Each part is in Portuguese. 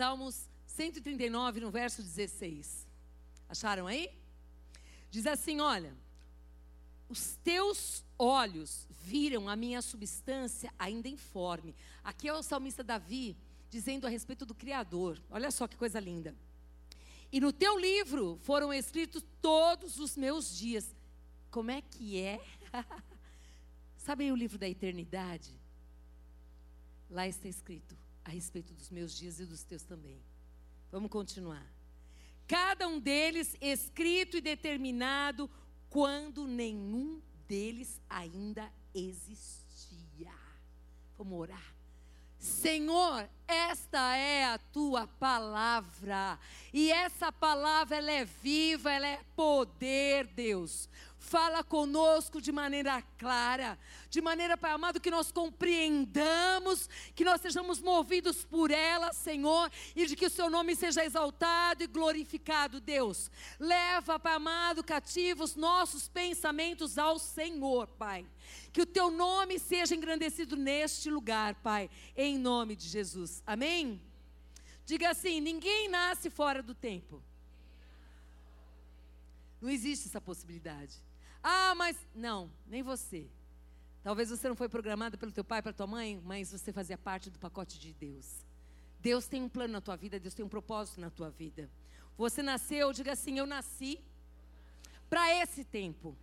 Salmos 139, no verso 16. Acharam aí? Diz assim: Olha, os teus olhos viram a minha substância ainda informe. Aqui é o salmista Davi dizendo a respeito do Criador. Olha só que coisa linda. E no teu livro foram escritos todos os meus dias. Como é que é? Sabe o livro da eternidade? Lá está escrito a respeito dos meus dias e dos teus também. Vamos continuar. Cada um deles escrito e determinado quando nenhum deles ainda existia. Vamos orar. Senhor, esta é a tua palavra. E essa palavra ela é viva, ela é poder, Deus. Fala conosco de maneira clara, de maneira, Pai amado, que nós compreendamos, que nós sejamos movidos por ela, Senhor, e de que o Seu nome seja exaltado e glorificado, Deus. Leva, Pai amado, cativos nossos pensamentos ao Senhor, Pai. Que o Teu nome seja engrandecido neste lugar, Pai, em nome de Jesus. Amém? Diga assim: ninguém nasce fora do tempo. Não existe essa possibilidade. Ah, mas não, nem você. Talvez você não foi programado pelo teu pai, pela tua mãe, mas você fazia parte do pacote de Deus. Deus tem um plano na tua vida, Deus tem um propósito na tua vida. Você nasceu, diga assim: eu nasci para esse tempo.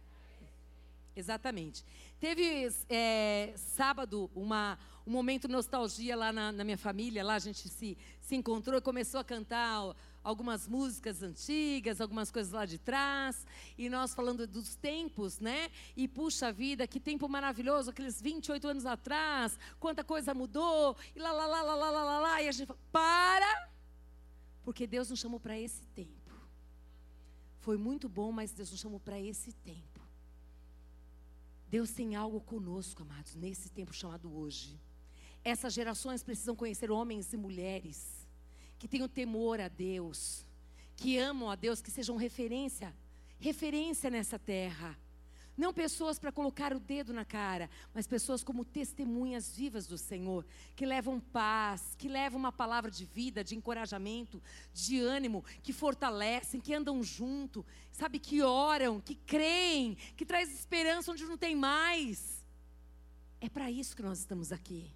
Exatamente. Teve é, sábado uma, um momento de nostalgia lá na, na, minha família. Lá a gente se, se encontrou e começou a cantar algumas músicas antigas, algumas coisas lá de trás. E nós falando dos tempos, né? E puxa vida, que tempo maravilhoso, aqueles 28 anos atrás, quanta coisa mudou. E lá, lá, lá, lá, lá, lá, lá. E a gente fala, para! Porque Deus nos chamou para esse tempo. Foi muito bom, mas Deus nos chamou para esse tempo. Deus tem algo conosco, amados, nesse tempo chamado hoje. Essas gerações precisam conhecer homens e mulheres que tenham temor a Deus, que amam a Deus, que sejam referência, referência nessa terra. Não pessoas para colocar o dedo na cara, mas pessoas como testemunhas vivas do Senhor, que levam paz, que levam uma palavra de vida, de encorajamento, de ânimo, que fortalecem, que andam junto, sabe, que oram, que creem, que traz esperança onde não tem mais. É para isso que nós estamos aqui.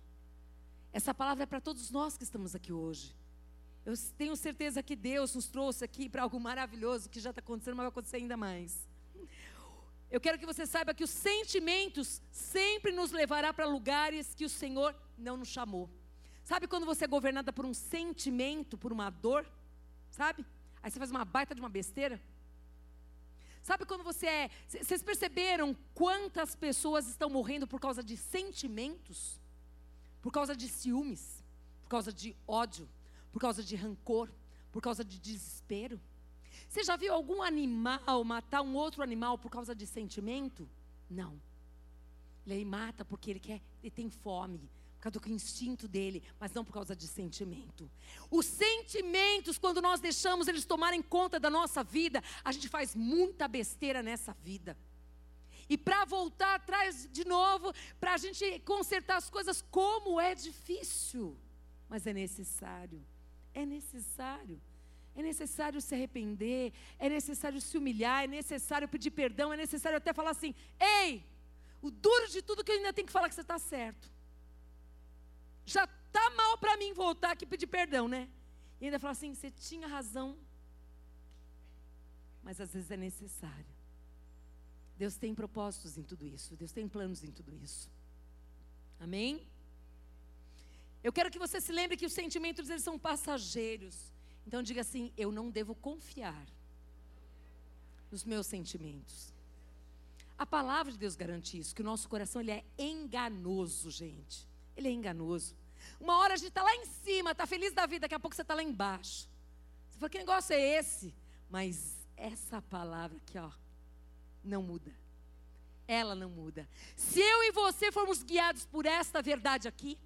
Essa palavra é para todos nós que estamos aqui hoje. Eu tenho certeza que Deus nos trouxe aqui para algo maravilhoso que já está acontecendo, mas vai acontecer ainda mais. Eu quero que você saiba que os sentimentos sempre nos levará para lugares que o Senhor não nos chamou. Sabe quando você é governada por um sentimento, por uma dor? Sabe? Aí você faz uma baita de uma besteira. Sabe quando você é. Vocês perceberam quantas pessoas estão morrendo por causa de sentimentos? Por causa de ciúmes, por causa de ódio, por causa de rancor, por causa de desespero? Você já viu algum animal matar um outro animal por causa de sentimento? Não. Ele mata porque ele quer, ele tem fome, por causa do instinto dele, mas não por causa de sentimento. Os sentimentos, quando nós deixamos eles tomarem conta da nossa vida, a gente faz muita besteira nessa vida. E para voltar atrás de novo, para a gente consertar as coisas, como é difícil, mas é necessário. É necessário. É necessário se arrepender, é necessário se humilhar, é necessário pedir perdão, é necessário até falar assim: ei, o duro de tudo que eu ainda tenho que falar que você está certo. Já está mal para mim voltar aqui pedir perdão, né? E ainda falar assim: você tinha razão. Mas às vezes é necessário. Deus tem propósitos em tudo isso, Deus tem planos em tudo isso. Amém? Eu quero que você se lembre que os sentimentos eles são passageiros. Então diga assim: eu não devo confiar nos meus sentimentos. A palavra de Deus garante isso, que o nosso coração ele é enganoso, gente. Ele é enganoso. Uma hora a gente está lá em cima, está feliz da vida, daqui a pouco você está lá embaixo. Você fala, que negócio é esse? Mas essa palavra aqui, ó, não muda. Ela não muda. Se eu e você formos guiados por esta verdade aqui,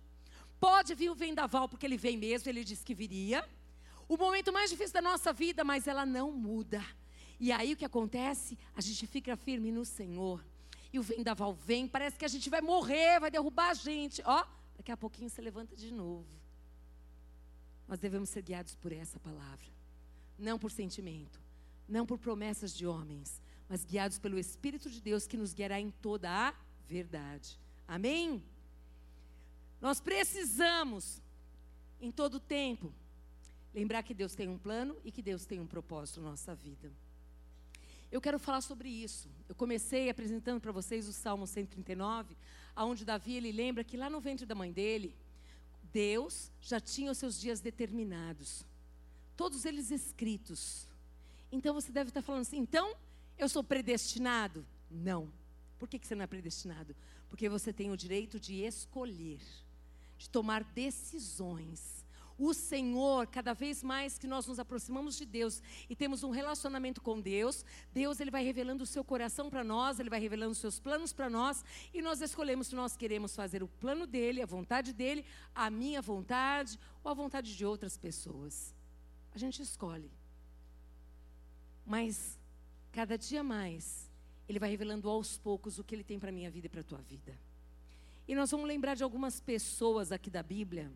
pode vir o vendaval, porque ele vem mesmo, ele disse que viria o momento mais difícil da nossa vida, mas ela não muda. E aí o que acontece? A gente fica firme no Senhor. E o vendaval vem, parece que a gente vai morrer, vai derrubar a gente. Ó, daqui a pouquinho você levanta de novo. nós devemos ser guiados por essa palavra, não por sentimento, não por promessas de homens, mas guiados pelo Espírito de Deus que nos guiará em toda a verdade. Amém? Nós precisamos, em todo tempo, lembrar que Deus tem um plano e que Deus tem um propósito na nossa vida. Eu quero falar sobre isso. Eu comecei apresentando para vocês o Salmo 139, aonde Davi ele lembra que lá no ventre da mãe dele, Deus já tinha os seus dias determinados, todos eles escritos. Então você deve estar falando assim: então eu sou predestinado? Não. Por que, que você não é predestinado? Porque você tem o direito de escolher, de tomar decisões o Senhor, cada vez mais que nós nos aproximamos de Deus e temos um relacionamento com Deus, Deus ele vai revelando o seu coração para nós, ele vai revelando os seus planos para nós e nós escolhemos se nós queremos fazer o plano dele, a vontade dele, a minha vontade ou a vontade de outras pessoas. A gente escolhe. Mas cada dia mais ele vai revelando aos poucos o que ele tem para minha vida e para a tua vida. E nós vamos lembrar de algumas pessoas aqui da Bíblia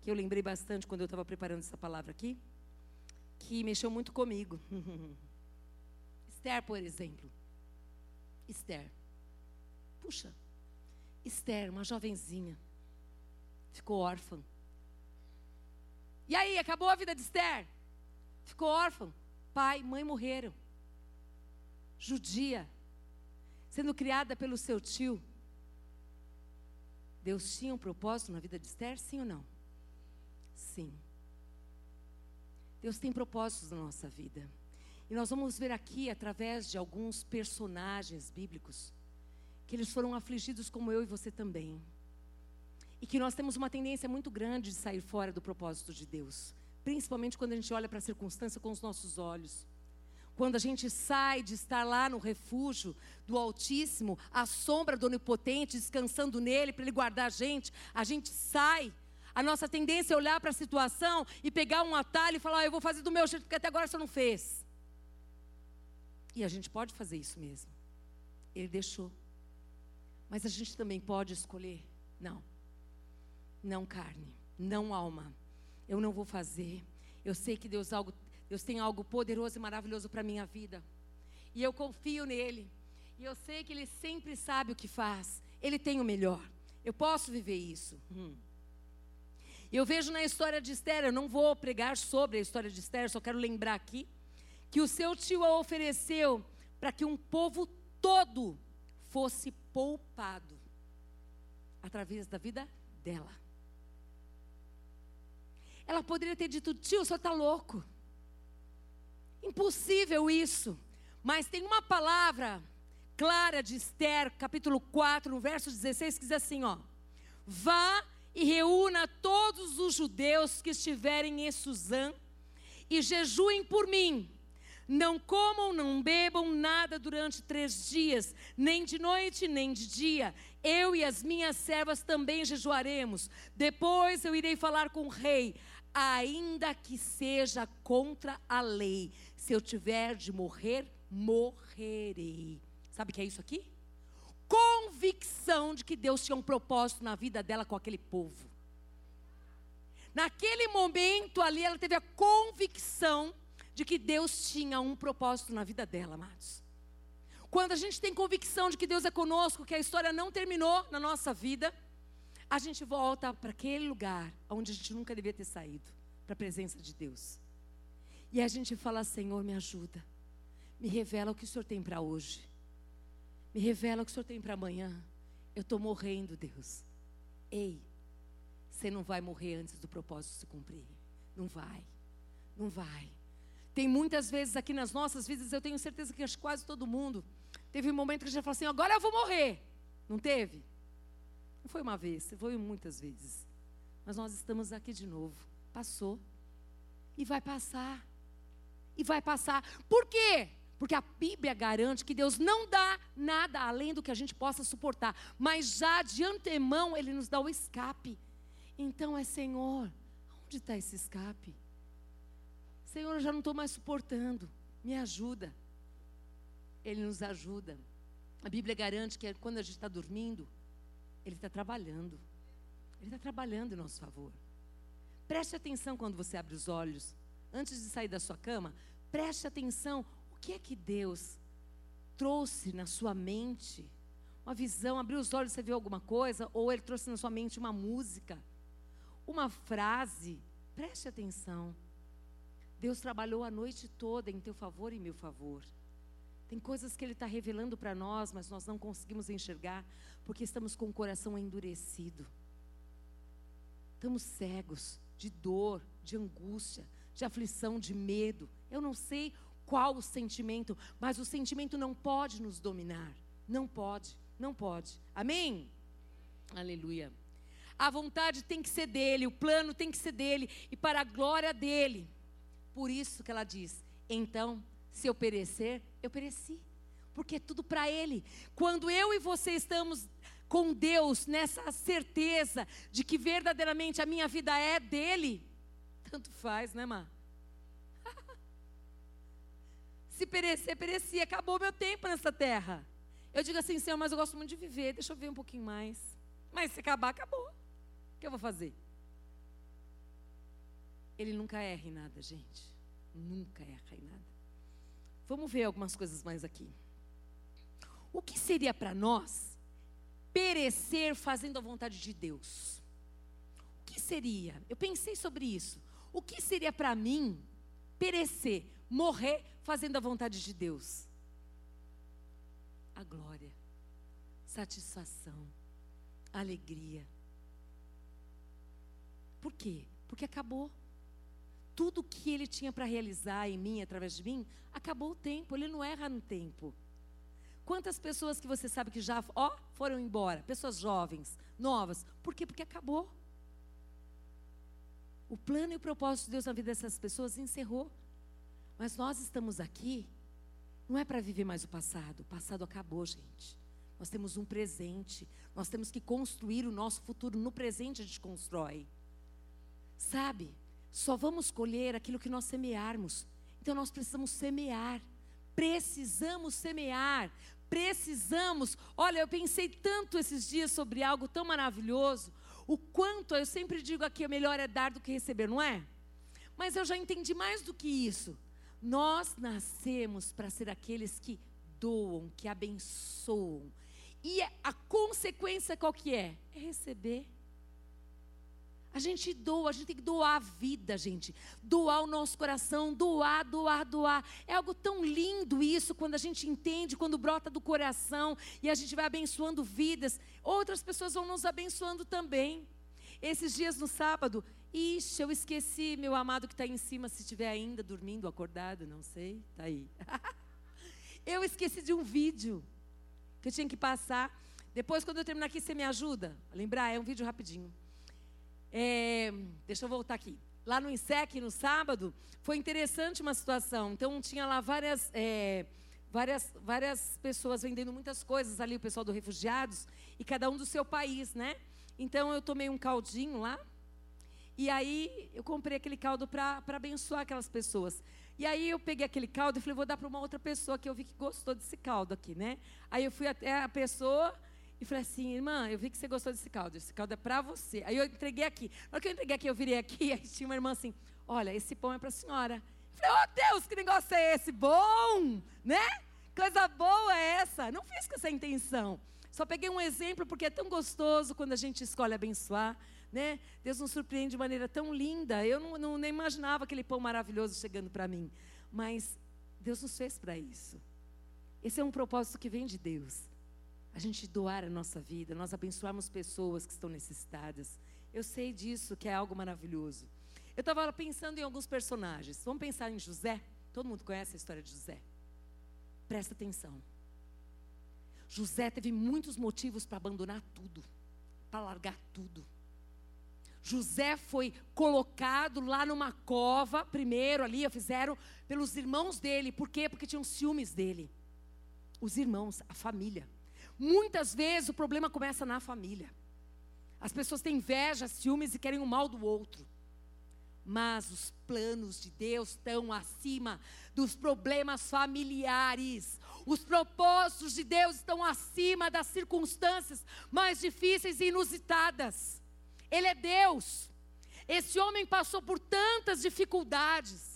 que eu lembrei bastante quando eu estava preparando essa palavra aqui, que mexeu muito comigo. Esther, por exemplo. Esther. Puxa, Esther, uma jovenzinha, ficou órfã. E aí, acabou a vida de Esther? Ficou órfã. Pai, mãe morreram. Judia, sendo criada pelo seu tio. Deus tinha um propósito na vida de Esther, sim ou não? Sim. Deus tem propósitos na nossa vida. E nós vamos ver aqui, através de alguns personagens bíblicos, que eles foram afligidos como eu e você também. E que nós temos uma tendência muito grande de sair fora do propósito de Deus. Principalmente quando a gente olha para a circunstância com os nossos olhos. Quando a gente sai de estar lá no refúgio do Altíssimo, à sombra do Onipotente, descansando nele para ele guardar a gente, a gente sai a nossa tendência é olhar para a situação e pegar um atalho e falar: ah, eu vou fazer do meu jeito, porque até agora você não fez. E a gente pode fazer isso mesmo. Ele deixou. Mas a gente também pode escolher: não, não carne, não alma. Eu não vou fazer. Eu sei que Deus, algo, Deus tem algo poderoso e maravilhoso para a minha vida. E eu confio nele. E eu sei que ele sempre sabe o que faz. Ele tem o melhor. Eu posso viver isso. Hum. Eu vejo na história de Esther, eu não vou pregar sobre a história de Esther, só quero lembrar aqui, que o seu tio a ofereceu para que um povo todo fosse poupado através da vida dela. Ela poderia ter dito: tio, o senhor está louco. Impossível isso. Mas tem uma palavra clara de Esther, capítulo 4, no verso 16, que diz assim: ó. Vá e reúna todos os judeus que estiverem em Suzã e jejuem por mim. Não comam, não bebam nada durante três dias, nem de noite, nem de dia. Eu e as minhas servas também jejuaremos. Depois eu irei falar com o rei, ainda que seja contra a lei. Se eu tiver de morrer, morrerei. Sabe o que é isso aqui? convicção de que Deus tinha um propósito na vida dela com aquele povo. Naquele momento ali, ela teve a convicção de que Deus tinha um propósito na vida dela, amados. Quando a gente tem convicção de que Deus é conosco, que a história não terminou na nossa vida, a gente volta para aquele lugar onde a gente nunca devia ter saído para a presença de Deus. E a gente fala: Senhor, me ajuda, me revela o que o Senhor tem para hoje. Me revela o que o Senhor tem para amanhã. Eu estou morrendo, Deus. Ei, você não vai morrer antes do propósito se cumprir. Não vai. Não vai. Tem muitas vezes aqui nas nossas vidas, eu tenho certeza que quase todo mundo teve um momento que gente falou assim: agora eu vou morrer. Não teve? Não foi uma vez, foi muitas vezes. Mas nós estamos aqui de novo. Passou. E vai passar. E vai passar. Por quê? Porque a Bíblia garante que Deus não dá nada além do que a gente possa suportar, mas já de antemão Ele nos dá o escape. Então é Senhor, onde está esse escape? Senhor, eu já não estou mais suportando, me ajuda. Ele nos ajuda. A Bíblia garante que quando a gente está dormindo, Ele está trabalhando. Ele está trabalhando em nosso favor. Preste atenção quando você abre os olhos. Antes de sair da sua cama, preste atenção. O que é que Deus trouxe na sua mente? Uma visão, abriu os olhos, você viu alguma coisa? Ou Ele trouxe na sua mente uma música? Uma frase? Preste atenção. Deus trabalhou a noite toda em teu favor e meu favor. Tem coisas que Ele está revelando para nós, mas nós não conseguimos enxergar, porque estamos com o coração endurecido. Estamos cegos de dor, de angústia, de aflição, de medo. Eu não sei qual o sentimento, mas o sentimento não pode nos dominar. Não pode, não pode. Amém? Aleluia. A vontade tem que ser dele, o plano tem que ser dele e para a glória dele. Por isso que ela diz: então, se eu perecer, eu pereci. Porque é tudo para ele. Quando eu e você estamos com Deus, nessa certeza de que verdadeiramente a minha vida é dele, tanto faz, né, Má? Se perecer, pereci, acabou meu tempo nessa terra. Eu digo assim, Senhor, mas eu gosto muito de viver, deixa eu ver um pouquinho mais. Mas se acabar, acabou. O que eu vou fazer? Ele nunca erra em nada, gente. Nunca erra em nada. Vamos ver algumas coisas mais aqui. O que seria para nós perecer fazendo a vontade de Deus. O que seria? Eu pensei sobre isso. O que seria para mim perecer, morrer fazendo a vontade de Deus? A glória, satisfação, alegria. Por quê? Porque acabou. Tudo que ele tinha para realizar em mim, através de mim, acabou o tempo. Ele não erra no tempo. Quantas pessoas que você sabe que já ó, foram embora? Pessoas jovens, novas. Por quê? Porque acabou. O plano e o propósito de Deus na vida dessas pessoas encerrou. Mas nós estamos aqui, não é para viver mais o passado. O passado acabou, gente. Nós temos um presente. Nós temos que construir o nosso futuro. No presente a gente constrói. Sabe? Só vamos colher aquilo que nós semearmos. Então nós precisamos semear. Precisamos semear precisamos. Olha, eu pensei tanto esses dias sobre algo tão maravilhoso. O quanto, eu sempre digo aqui, melhor é dar do que receber, não é? Mas eu já entendi mais do que isso. Nós nascemos para ser aqueles que doam, que abençoam. E a consequência qual que é? É receber. A gente doa, a gente tem que doar a vida, gente. Doar o nosso coração, doar, doar, doar. É algo tão lindo isso quando a gente entende, quando brota do coração e a gente vai abençoando vidas. Outras pessoas vão nos abençoando também. Esses dias no sábado, ixi, eu esqueci meu amado que está em cima, se estiver ainda dormindo, acordado, não sei, está aí. eu esqueci de um vídeo que eu tinha que passar. Depois, quando eu terminar aqui, você me ajuda a lembrar? É um vídeo rapidinho. É, deixa eu voltar aqui. Lá no INSEC, no sábado, foi interessante uma situação. Então, tinha lá várias, é, várias, várias pessoas vendendo muitas coisas ali, o pessoal do Refugiados, e cada um do seu país, né? Então, eu tomei um caldinho lá, e aí eu comprei aquele caldo para abençoar aquelas pessoas. E aí eu peguei aquele caldo e falei, vou dar para uma outra pessoa que eu vi que gostou desse caldo aqui, né? Aí eu fui até a pessoa e falei assim, irmã, eu vi que você gostou desse caldo. Esse caldo é para você. Aí eu entreguei aqui. Na hora que eu entreguei aqui, eu virei aqui, aí tinha uma irmã assim, olha, esse pão é para a senhora. Eu falei, oh Deus, que negócio é esse? Bom, né? Coisa boa é essa. Não fiz com essa intenção. Só peguei um exemplo porque é tão gostoso quando a gente escolhe abençoar. Né? Deus nos surpreende de maneira tão linda. Eu não, não nem imaginava aquele pão maravilhoso chegando para mim. Mas Deus nos fez para isso. Esse é um propósito que vem de Deus a gente doar a nossa vida, nós abençoarmos pessoas que estão necessitadas. Eu sei disso, que é algo maravilhoso. Eu estava pensando em alguns personagens. Vamos pensar em José? Todo mundo conhece a história de José. Presta atenção. José teve muitos motivos para abandonar tudo, para largar tudo. José foi colocado lá numa cova, primeiro ali, fizeram pelos irmãos dele. Por quê? Porque tinham ciúmes dele. Os irmãos, a família. Muitas vezes o problema começa na família. As pessoas têm inveja, ciúmes e querem o mal do outro. Mas os planos de Deus estão acima dos problemas familiares. Os propósitos de Deus estão acima das circunstâncias mais difíceis e inusitadas. Ele é Deus. Esse homem passou por tantas dificuldades.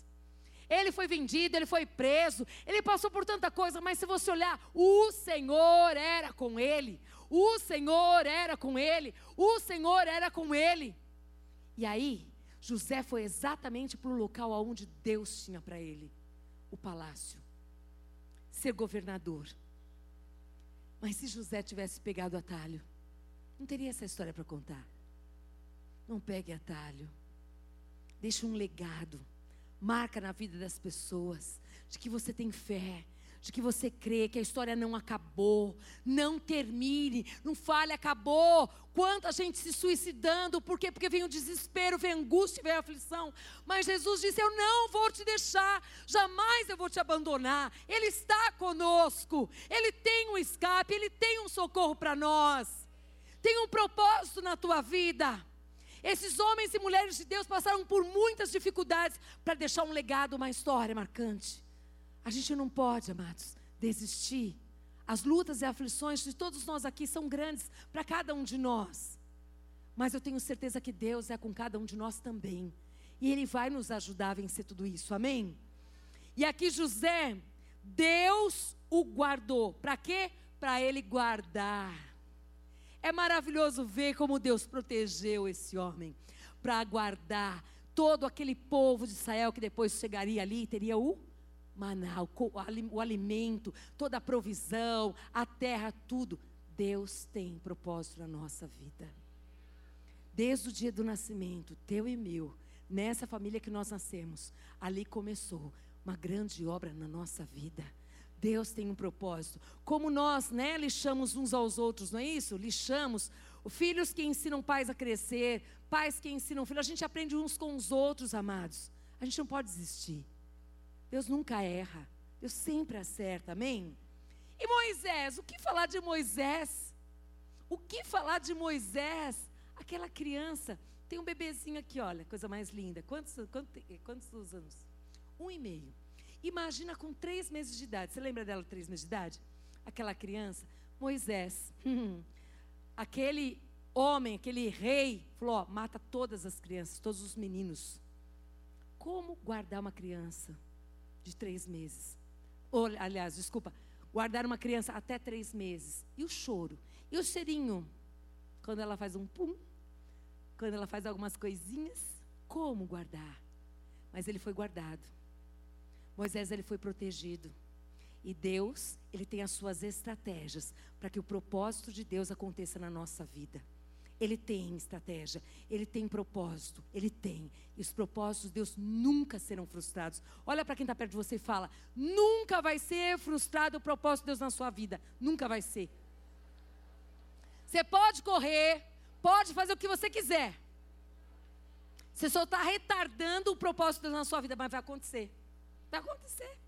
Ele foi vendido, ele foi preso, ele passou por tanta coisa, mas se você olhar, o Senhor era com ele. O Senhor era com ele. O Senhor era com ele. E aí, José foi exatamente para o local onde Deus tinha para ele o palácio, ser governador. Mas se José tivesse pegado atalho, não teria essa história para contar. Não pegue atalho. Deixe um legado. Marca na vida das pessoas de que você tem fé, de que você crê que a história não acabou, não termine, não fale, acabou. Quanta gente se suicidando, por quê? Porque vem o desespero, vem a angústia, vem a aflição. Mas Jesus disse: Eu não vou te deixar, jamais eu vou te abandonar. Ele está conosco, Ele tem um escape, Ele tem um socorro para nós, tem um propósito na tua vida. Esses homens e mulheres de Deus passaram por muitas dificuldades para deixar um legado, uma história marcante. A gente não pode, amados, desistir. As lutas e aflições de todos nós aqui são grandes para cada um de nós. Mas eu tenho certeza que Deus é com cada um de nós também. E Ele vai nos ajudar a vencer tudo isso, amém? E aqui José, Deus o guardou. Para quê? Para ele guardar. É maravilhoso ver como Deus protegeu esse homem. Para guardar todo aquele povo de Israel que depois chegaria ali e teria o maná, o alimento, toda a provisão, a terra, tudo. Deus tem propósito na nossa vida. Desde o dia do nascimento, teu e meu, nessa família que nós nascemos, ali começou uma grande obra na nossa vida. Deus tem um propósito. Como nós, né, lixamos uns aos outros, não é isso? Lixamos. Filhos que ensinam pais a crescer, pais que ensinam filhos. A gente aprende uns com os outros, amados. A gente não pode desistir. Deus nunca erra. Deus sempre acerta, amém? E Moisés, o que falar de Moisés? O que falar de Moisés? Aquela criança, tem um bebezinho aqui, olha, coisa mais linda. Quantos, quantos, quantos anos? Um e meio. Imagina com três meses de idade. Você lembra dela, três meses de idade? Aquela criança, Moisés, aquele homem, aquele rei, falou: ó, mata todas as crianças, todos os meninos. Como guardar uma criança? de três meses. Ou, aliás, desculpa, guardar uma criança até três meses. E o choro? E o cheirinho? Quando ela faz um pum, quando ela faz algumas coisinhas, como guardar? Mas ele foi guardado. Moisés ele foi protegido. E Deus, ele tem as suas estratégias para que o propósito de Deus aconteça na nossa vida. Ele tem estratégia, ele tem propósito, ele tem. E os propósitos de Deus nunca serão frustrados. Olha para quem está perto de você e fala: nunca vai ser frustrado o propósito de Deus na sua vida. Nunca vai ser. Você pode correr, pode fazer o que você quiser. Você só está retardando o propósito de Deus na sua vida, mas vai acontecer. Vai acontecer.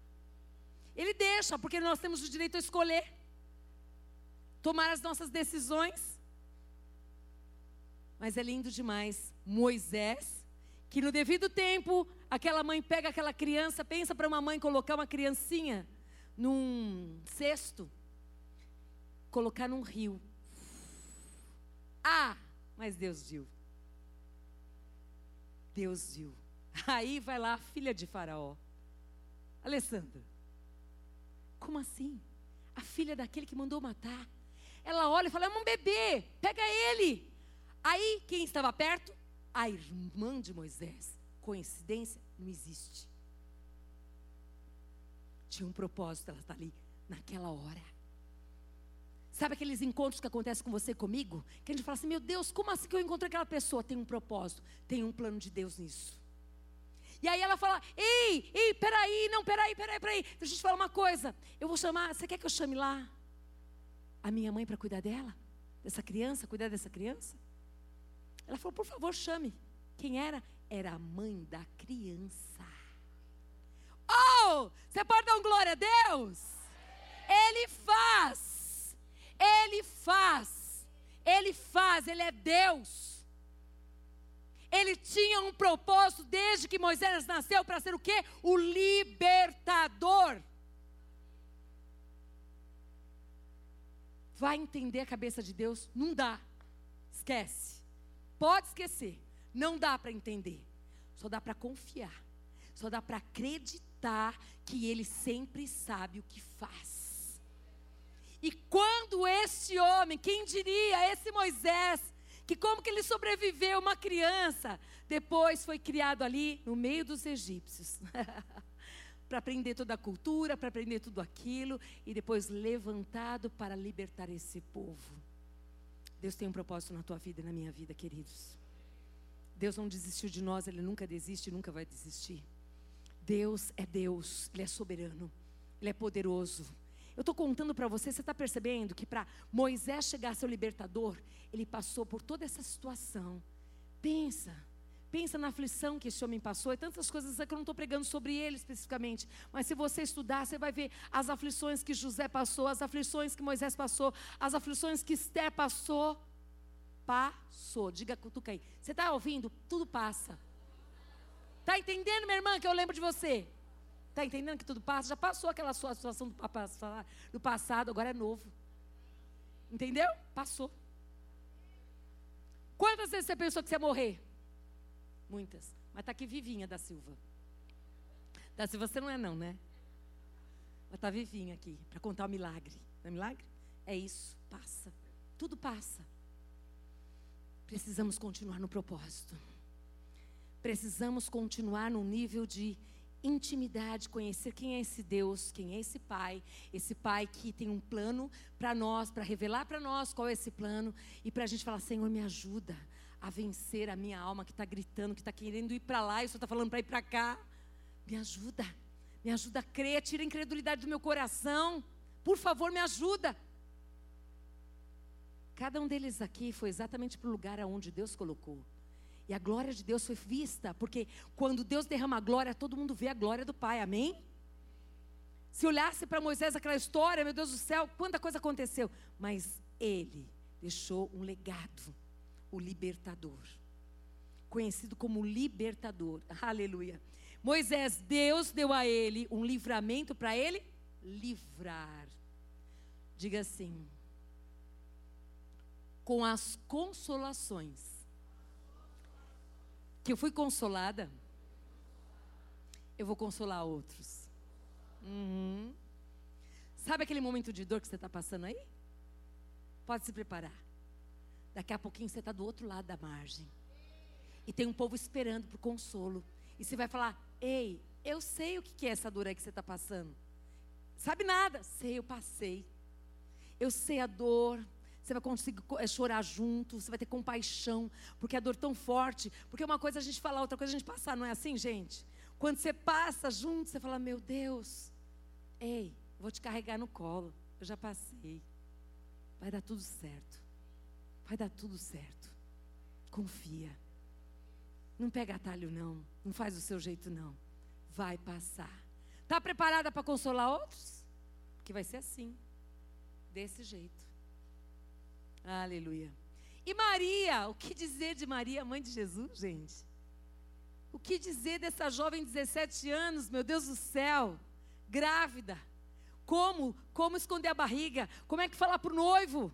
Ele deixa, porque nós temos o direito a escolher, tomar as nossas decisões. Mas é lindo demais. Moisés, que no devido tempo, aquela mãe pega aquela criança, pensa para uma mãe colocar uma criancinha num cesto, colocar num rio. Ah, mas Deus viu. Deus viu. Aí vai lá a filha de Faraó. Alessandra, como assim? A filha daquele que mandou matar. Ela olha e fala: é um bebê, pega ele. Aí, quem estava perto? A irmã de Moisés. Coincidência? Não existe. Tinha um propósito, ela está ali, naquela hora. Sabe aqueles encontros que acontecem com você comigo? Que a gente fala assim: meu Deus, como assim que eu encontrei aquela pessoa? Tem um propósito, tem um plano de Deus nisso. E aí ela fala: ei, ei, peraí, não, peraí, peraí, peraí. Deixa eu te falar uma coisa. Eu vou chamar, você quer que eu chame lá a minha mãe para cuidar dela? Dessa criança, cuidar dessa criança? Ela falou: por favor, chame. Quem era? Era a mãe da criança. Oh, você pode dar um glória a Deus? Ele faz. Ele faz. Ele faz. Ele é Deus. Ele tinha um propósito desde que Moisés nasceu para ser o quê? O libertador. Vai entender a cabeça de Deus? Não dá. Esquece. Pode esquecer. Não dá para entender. Só dá para confiar. Só dá para acreditar que ele sempre sabe o que faz. E quando este homem, quem diria, esse Moisés, que como que ele sobreviveu, uma criança, depois foi criado ali no meio dos egípcios. para aprender toda a cultura, para aprender tudo aquilo, e depois levantado para libertar esse povo. Deus tem um propósito na tua vida e na minha vida, queridos. Deus não desistiu de nós, Ele nunca desiste, nunca vai desistir. Deus é Deus, Ele é soberano, Ele é poderoso. Eu estou contando para você, você está percebendo que para Moisés chegar a ser o libertador, ele passou por toda essa situação. Pensa, Pensa na aflição que esse homem passou e tantas coisas que eu não estou pregando sobre ele especificamente. Mas se você estudar, você vai ver as aflições que José passou, as aflições que Moisés passou, as aflições que Esther passou. Passou. Diga cutuca aí. Você está ouvindo? Tudo passa. Está entendendo, minha irmã, que eu lembro de você? Está entendendo que tudo passa? Já passou aquela sua situação do passado, agora é novo. Entendeu? Passou. Quantas vezes você pensou que você ia morrer? Muitas. Mas está aqui vivinha da Silva. Da Silva você não é não, né? Mas está vivinha aqui para contar o milagre. Não é milagre? É isso, passa. Tudo passa. Precisamos continuar no propósito. Precisamos continuar no nível de intimidade, conhecer quem é esse Deus, quem é esse Pai, esse Pai que tem um plano para nós, para revelar para nós qual é esse plano e para a gente falar: Senhor, me ajuda a vencer a minha alma que está gritando, que está querendo ir para lá e só está falando para ir para cá. Me ajuda, me ajuda a crer, tira a incredulidade do meu coração. Por favor, me ajuda. Cada um deles aqui foi exatamente para o lugar aonde Deus colocou. E a glória de Deus foi vista, porque quando Deus derrama a glória, todo mundo vê a glória do Pai, amém? Se olhasse para Moisés aquela história, meu Deus do céu, quanta coisa aconteceu. Mas ele deixou um legado o libertador. Conhecido como libertador. Aleluia. Moisés, Deus deu a ele um livramento para ele livrar. Diga assim: com as consolações que eu fui consolada, eu vou consolar outros. Uhum. Sabe aquele momento de dor que você está passando aí? Pode se preparar. Daqui a pouquinho você está do outro lado da margem. E tem um povo esperando por consolo. E você vai falar: Ei, eu sei o que é essa dor aí que você está passando. Sabe nada? Sei, eu passei. Eu sei a dor. Você vai conseguir eh, chorar junto, você vai ter compaixão, porque a dor é tão forte. Porque uma coisa é a gente falar, outra coisa é a gente passar, não é assim, gente? Quando você passa junto, você fala: Meu Deus, ei, vou te carregar no colo. Eu já passei. Vai dar tudo certo. Vai dar tudo certo. Confia. Não pega atalho, não. Não faz do seu jeito, não. Vai passar. Está preparada para consolar outros? Porque vai ser assim. Desse jeito. Aleluia. E Maria, o que dizer de Maria, mãe de Jesus, gente? O que dizer dessa jovem de 17 anos, meu Deus do céu, grávida? Como? Como esconder a barriga? Como é que falar para o noivo?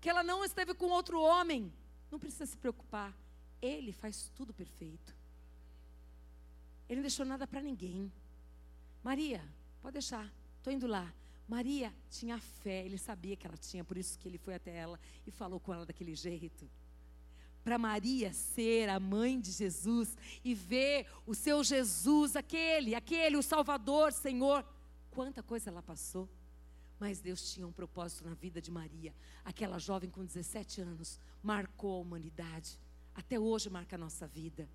que ela não esteve com outro homem. Não precisa se preocupar. Ele faz tudo perfeito. Ele não deixou nada para ninguém. Maria, pode deixar, estou indo lá. Maria tinha fé, ele sabia que ela tinha, por isso que ele foi até ela e falou com ela daquele jeito. Para Maria ser a mãe de Jesus e ver o seu Jesus, aquele, aquele, o Salvador, Senhor, quanta coisa ela passou. Mas Deus tinha um propósito na vida de Maria. Aquela jovem com 17 anos marcou a humanidade. Até hoje marca a nossa vida.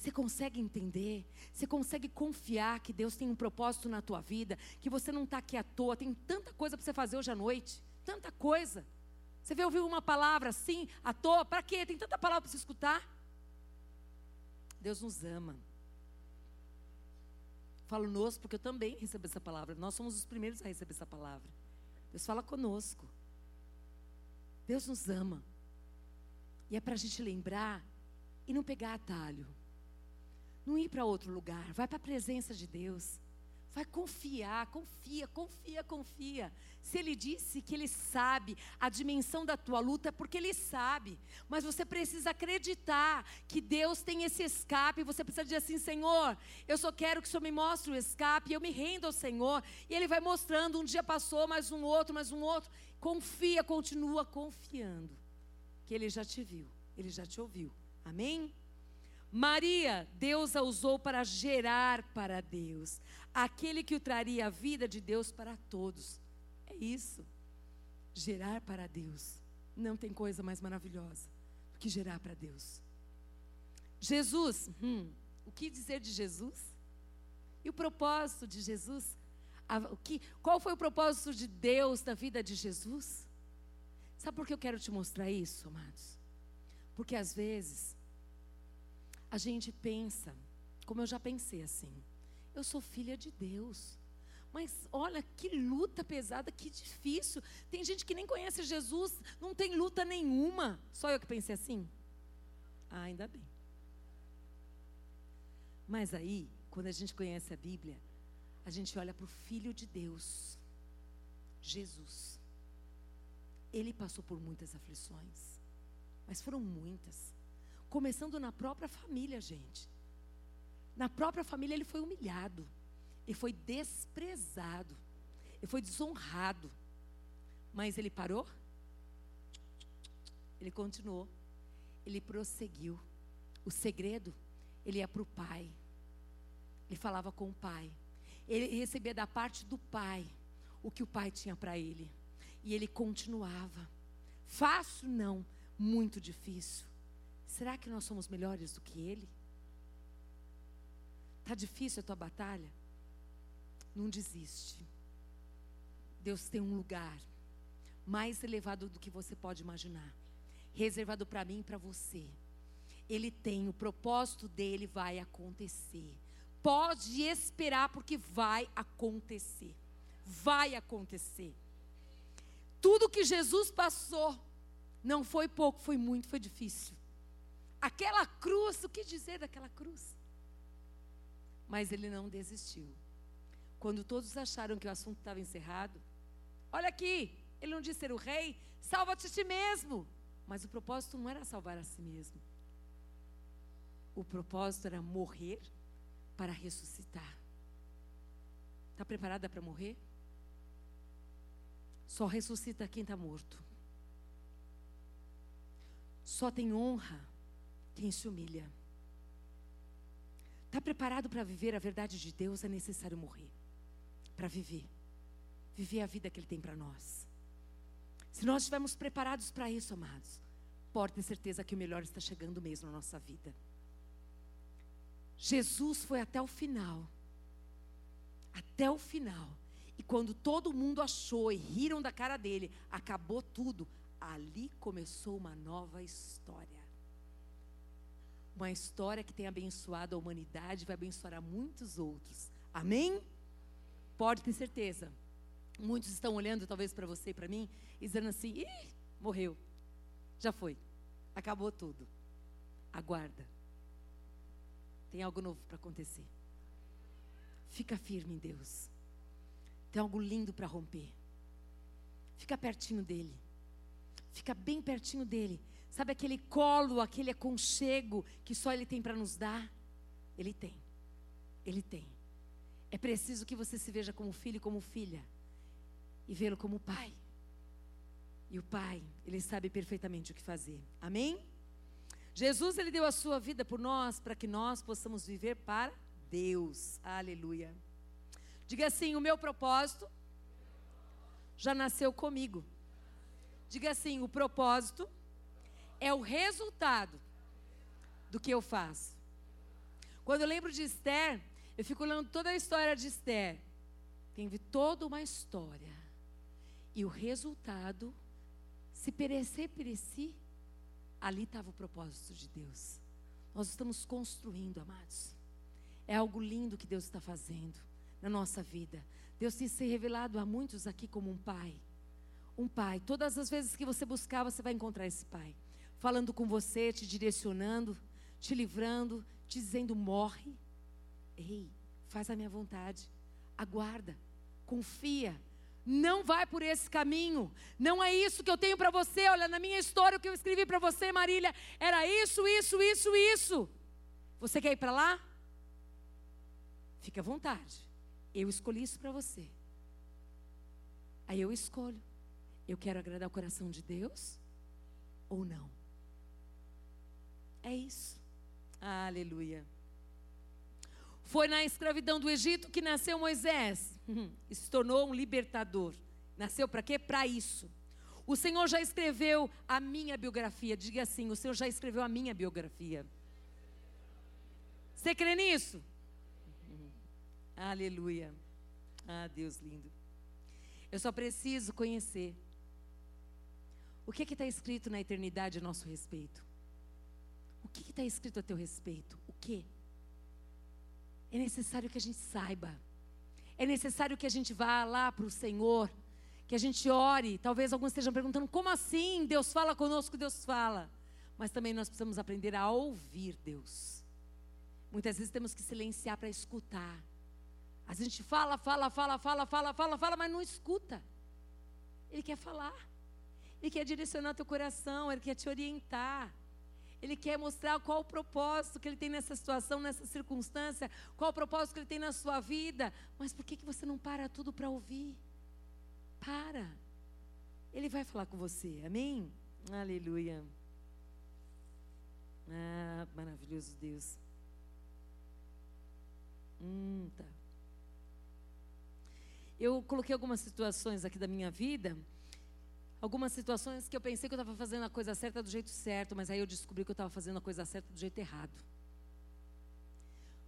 Você consegue entender? Você consegue confiar que Deus tem um propósito na tua vida? Que você não está aqui à toa? Tem tanta coisa para você fazer hoje à noite. Tanta coisa. Você veio ouvir uma palavra assim, à toa? Para quê? Tem tanta palavra para você escutar. Deus nos ama. Falo nós porque eu também recebo essa palavra. Nós somos os primeiros a receber essa palavra. Deus fala conosco. Deus nos ama. E é para a gente lembrar e não pegar atalho. Não ir para outro lugar. Vai para a presença de Deus. Vai confiar, confia, confia, confia. Se ele disse que ele sabe a dimensão da tua luta, é porque ele sabe. Mas você precisa acreditar que Deus tem esse escape. Você precisa dizer assim: Senhor, eu só quero que o Senhor me mostre o escape. Eu me rendo ao Senhor. E Ele vai mostrando. Um dia passou, mais um outro, mais um outro. Confia, continua confiando. Que Ele já te viu, Ele já te ouviu. Amém? Maria, Deus a usou para gerar para Deus, aquele que o traria a vida de Deus para todos. É isso. Gerar para Deus. Não tem coisa mais maravilhosa do que gerar para Deus. Jesus, hum, o que dizer de Jesus? E o propósito de Jesus? A, o que, qual foi o propósito de Deus na vida de Jesus? Sabe por que eu quero te mostrar isso, amados? Porque às vezes a gente pensa, como eu já pensei assim, eu sou filha de Deus. Mas olha que luta pesada, que difícil. Tem gente que nem conhece Jesus, não tem luta nenhuma. Só eu que pensei assim? Ah, ainda bem. Mas aí, quando a gente conhece a Bíblia, a gente olha para o Filho de Deus, Jesus. Ele passou por muitas aflições, mas foram muitas. Começando na própria família, gente. Na própria família ele foi humilhado, ele foi desprezado, ele foi desonrado. Mas ele parou? Ele continuou, ele prosseguiu. O segredo, ele ia para o pai, ele falava com o pai, ele recebia da parte do pai o que o pai tinha para ele, e ele continuava. Fácil não, muito difícil. Será que nós somos melhores do que ele? Está difícil a tua batalha? Não desiste. Deus tem um lugar mais elevado do que você pode imaginar, reservado para mim e para você. Ele tem, o propósito dele vai acontecer. Pode esperar, porque vai acontecer. Vai acontecer. Tudo que Jesus passou, não foi pouco, foi muito, foi difícil. Aquela cruz, o que dizer daquela cruz? Mas ele não desistiu. Quando todos acharam que o assunto estava encerrado, olha aqui, ele não disse ser o rei, salva-te a ti mesmo. Mas o propósito não era salvar a si mesmo. O propósito era morrer para ressuscitar. Está preparada para morrer? Só ressuscita quem está morto. Só tem honra quem se humilha. Está preparado para viver a verdade de Deus? É necessário morrer para viver. Viver a vida que Ele tem para nós. Se nós estivermos preparados para isso, amados, pode ter certeza que o melhor está chegando mesmo na nossa vida. Jesus foi até o final. Até o final. E quando todo mundo achou e riram da cara dele, acabou tudo. Ali começou uma nova história uma história que tem abençoado a humanidade, vai abençoar a muitos outros. Amém? Pode ter certeza. Muitos estão olhando talvez para você e para mim e dizendo assim: Ih, morreu. Já foi. Acabou tudo. Aguarda. Tem algo novo para acontecer. Fica firme em Deus. Tem algo lindo para romper. Fica pertinho dele. Fica bem pertinho dele. Sabe aquele colo, aquele aconchego que só Ele tem para nos dar? Ele tem. Ele tem. É preciso que você se veja como filho e como filha. E vê-lo como pai. E o pai, ele sabe perfeitamente o que fazer. Amém? Jesus, ele deu a sua vida por nós para que nós possamos viver para Deus. Aleluia. Diga assim: o meu propósito já nasceu comigo. Diga assim: o propósito é o resultado do que eu faço. Quando eu lembro de Esther, eu fico olhando toda a história de Esther. Tem toda uma história. E o resultado, se perecer, pereci, ali estava o propósito de Deus. Nós estamos construindo, amados. É algo lindo que Deus está fazendo na nossa vida. Deus tem se revelado a muitos aqui como um pai. Um pai. Todas as vezes que você buscar, você vai encontrar esse pai falando com você, te direcionando, te livrando, te dizendo: morre. Ei, faz a minha vontade. aguarda, confia. Não vai por esse caminho. Não é isso que eu tenho para você. Olha, na minha história, o que eu escrevi para você, Marília, era isso, isso, isso, isso. Você quer ir para lá? Fique à vontade. Eu escolhi isso para você. Aí eu escolho. Eu quero agradar o coração de Deus ou não? É isso. Aleluia. Foi na escravidão do Egito que nasceu Moisés. E se tornou um libertador. Nasceu para quê? Para isso. O Senhor já escreveu a minha biografia. Diga assim: o Senhor já escreveu a minha biografia. Você crê nisso? Aleluia. Ah, Deus lindo. Eu só preciso conhecer. O que está escrito na eternidade a nosso respeito? O que está escrito a teu respeito? O que? É necessário que a gente saiba. É necessário que a gente vá lá para o Senhor, que a gente ore. Talvez alguns estejam perguntando: como assim? Deus fala conosco, Deus fala. Mas também nós precisamos aprender a ouvir Deus. Muitas vezes temos que silenciar para escutar. A gente fala, fala, fala, fala, fala, fala, fala, mas não escuta. Ele quer falar. Ele quer direcionar teu coração, ele quer te orientar. Ele quer mostrar qual o propósito que ele tem nessa situação, nessa circunstância, qual o propósito que ele tem na sua vida. Mas por que, que você não para tudo para ouvir? Para. Ele vai falar com você, amém? Aleluia. Ah, maravilhoso Deus. Hum, tá. Eu coloquei algumas situações aqui da minha vida algumas situações que eu pensei que eu estava fazendo a coisa certa do jeito certo, mas aí eu descobri que eu estava fazendo a coisa certa do jeito errado.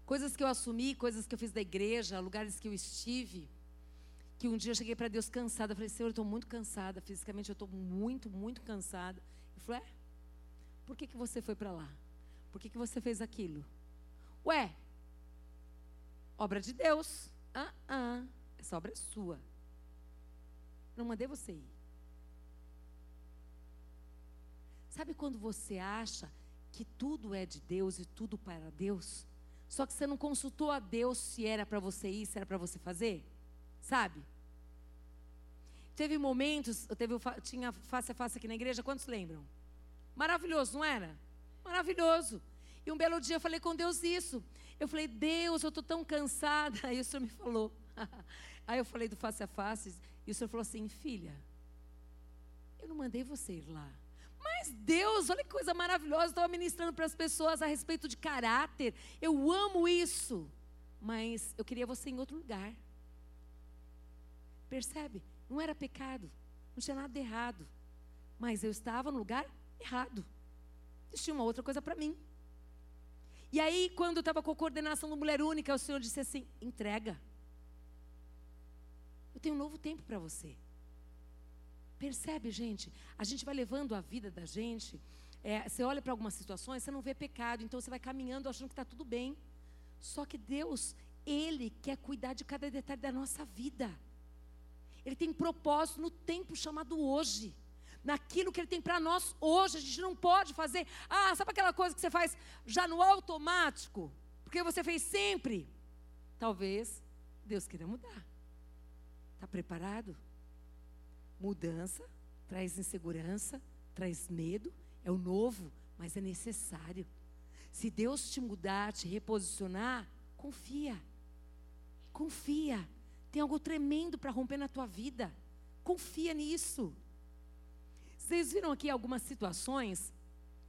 Coisas que eu assumi, coisas que eu fiz da igreja, lugares que eu estive, que um dia eu cheguei para Deus cansada, falei, Senhor, eu estou muito cansada, fisicamente eu estou muito, muito cansada. Ele falou, é? Por que, que você foi para lá? Por que, que você fez aquilo? Ué, obra de Deus. Ah, ah, essa obra é sua. Não mandei você ir. Sabe quando você acha que tudo é de Deus e tudo para Deus? Só que você não consultou a Deus se era para você ir, se era para você fazer? Sabe? Teve momentos, eu teve, tinha face a face aqui na igreja, quantos lembram? Maravilhoso, não era? Maravilhoso. E um belo dia eu falei com Deus isso. Eu falei, Deus, eu estou tão cansada. Aí o Senhor me falou. Aí eu falei do face a face. E o Senhor falou assim: Filha, eu não mandei você ir lá. Mas Deus, olha que coisa maravilhosa, estava ministrando para as pessoas a respeito de caráter. Eu amo isso. Mas eu queria você em outro lugar. Percebe? Não era pecado, não tinha nada de errado. Mas eu estava no lugar errado. Existia uma outra coisa para mim. E aí, quando eu estava com a coordenação do Mulher Única, o Senhor disse assim: entrega. Eu tenho um novo tempo para você. Percebe, gente? A gente vai levando a vida da gente. É, você olha para algumas situações, você não vê pecado, então você vai caminhando achando que está tudo bem. Só que Deus, Ele quer cuidar de cada detalhe da nossa vida. Ele tem propósito no tempo chamado hoje. Naquilo que Ele tem para nós hoje. A gente não pode fazer. Ah, sabe aquela coisa que você faz já no automático? Porque você fez sempre. Talvez Deus queira mudar. Está preparado? Mudança traz insegurança, traz medo, é o novo, mas é necessário. Se Deus te mudar, te reposicionar, confia. Confia. Tem algo tremendo para romper na tua vida. Confia nisso. Vocês viram aqui algumas situações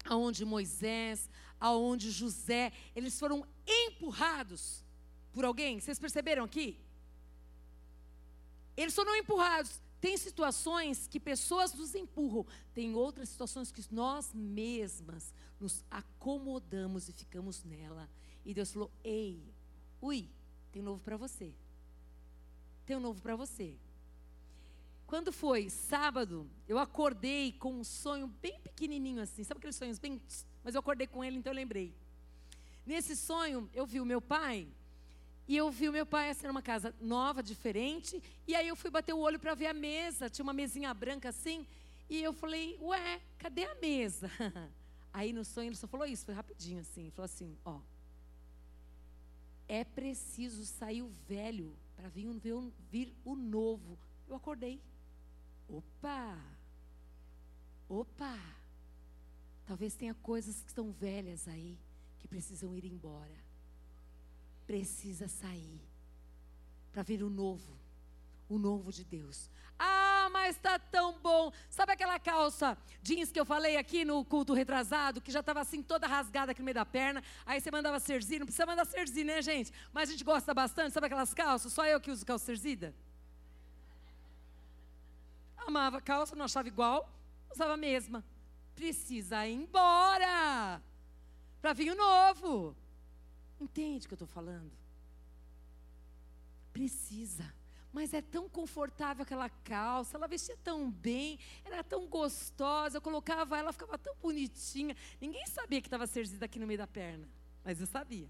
aonde Moisés, aonde José, eles foram empurrados por alguém? Vocês perceberam aqui? Eles foram empurrados. Tem situações que pessoas nos empurram, tem outras situações que nós mesmas nos acomodamos e ficamos nela. E Deus falou: Ei, ui, tem um novo para você. Tem um novo para você. Quando foi sábado, eu acordei com um sonho bem pequenininho assim. Sabe aqueles sonhos bem. Mas eu acordei com ele, então eu lembrei. Nesse sonho, eu vi o meu pai e eu vi o meu pai assim numa casa nova, diferente. E aí eu fui bater o olho para ver a mesa. Tinha uma mesinha branca assim. E eu falei, ué, cadê a mesa? Aí no sonho ele só falou isso, foi rapidinho assim. Falou assim: ó. É preciso sair o velho para vir, vir o novo. Eu acordei. Opa! Opa! Talvez tenha coisas que estão velhas aí que precisam ir embora. Precisa sair para vir o novo, o novo de Deus. Ah, mas está tão bom. Sabe aquela calça jeans que eu falei aqui no culto retrasado, que já estava assim toda rasgada aqui no meio da perna? Aí você mandava cerzir, não precisa mandar cerzir, né, gente? Mas a gente gosta bastante, sabe aquelas calças? Só eu que uso calça cerzida? Amava calça, não achava igual, usava a mesma. Precisa ir embora para vir o novo. Entende o que eu estou falando? Precisa. Mas é tão confortável aquela calça, ela vestia tão bem, era tão gostosa, eu colocava ela, ficava tão bonitinha. Ninguém sabia que estava cerzida aqui no meio da perna, mas eu sabia.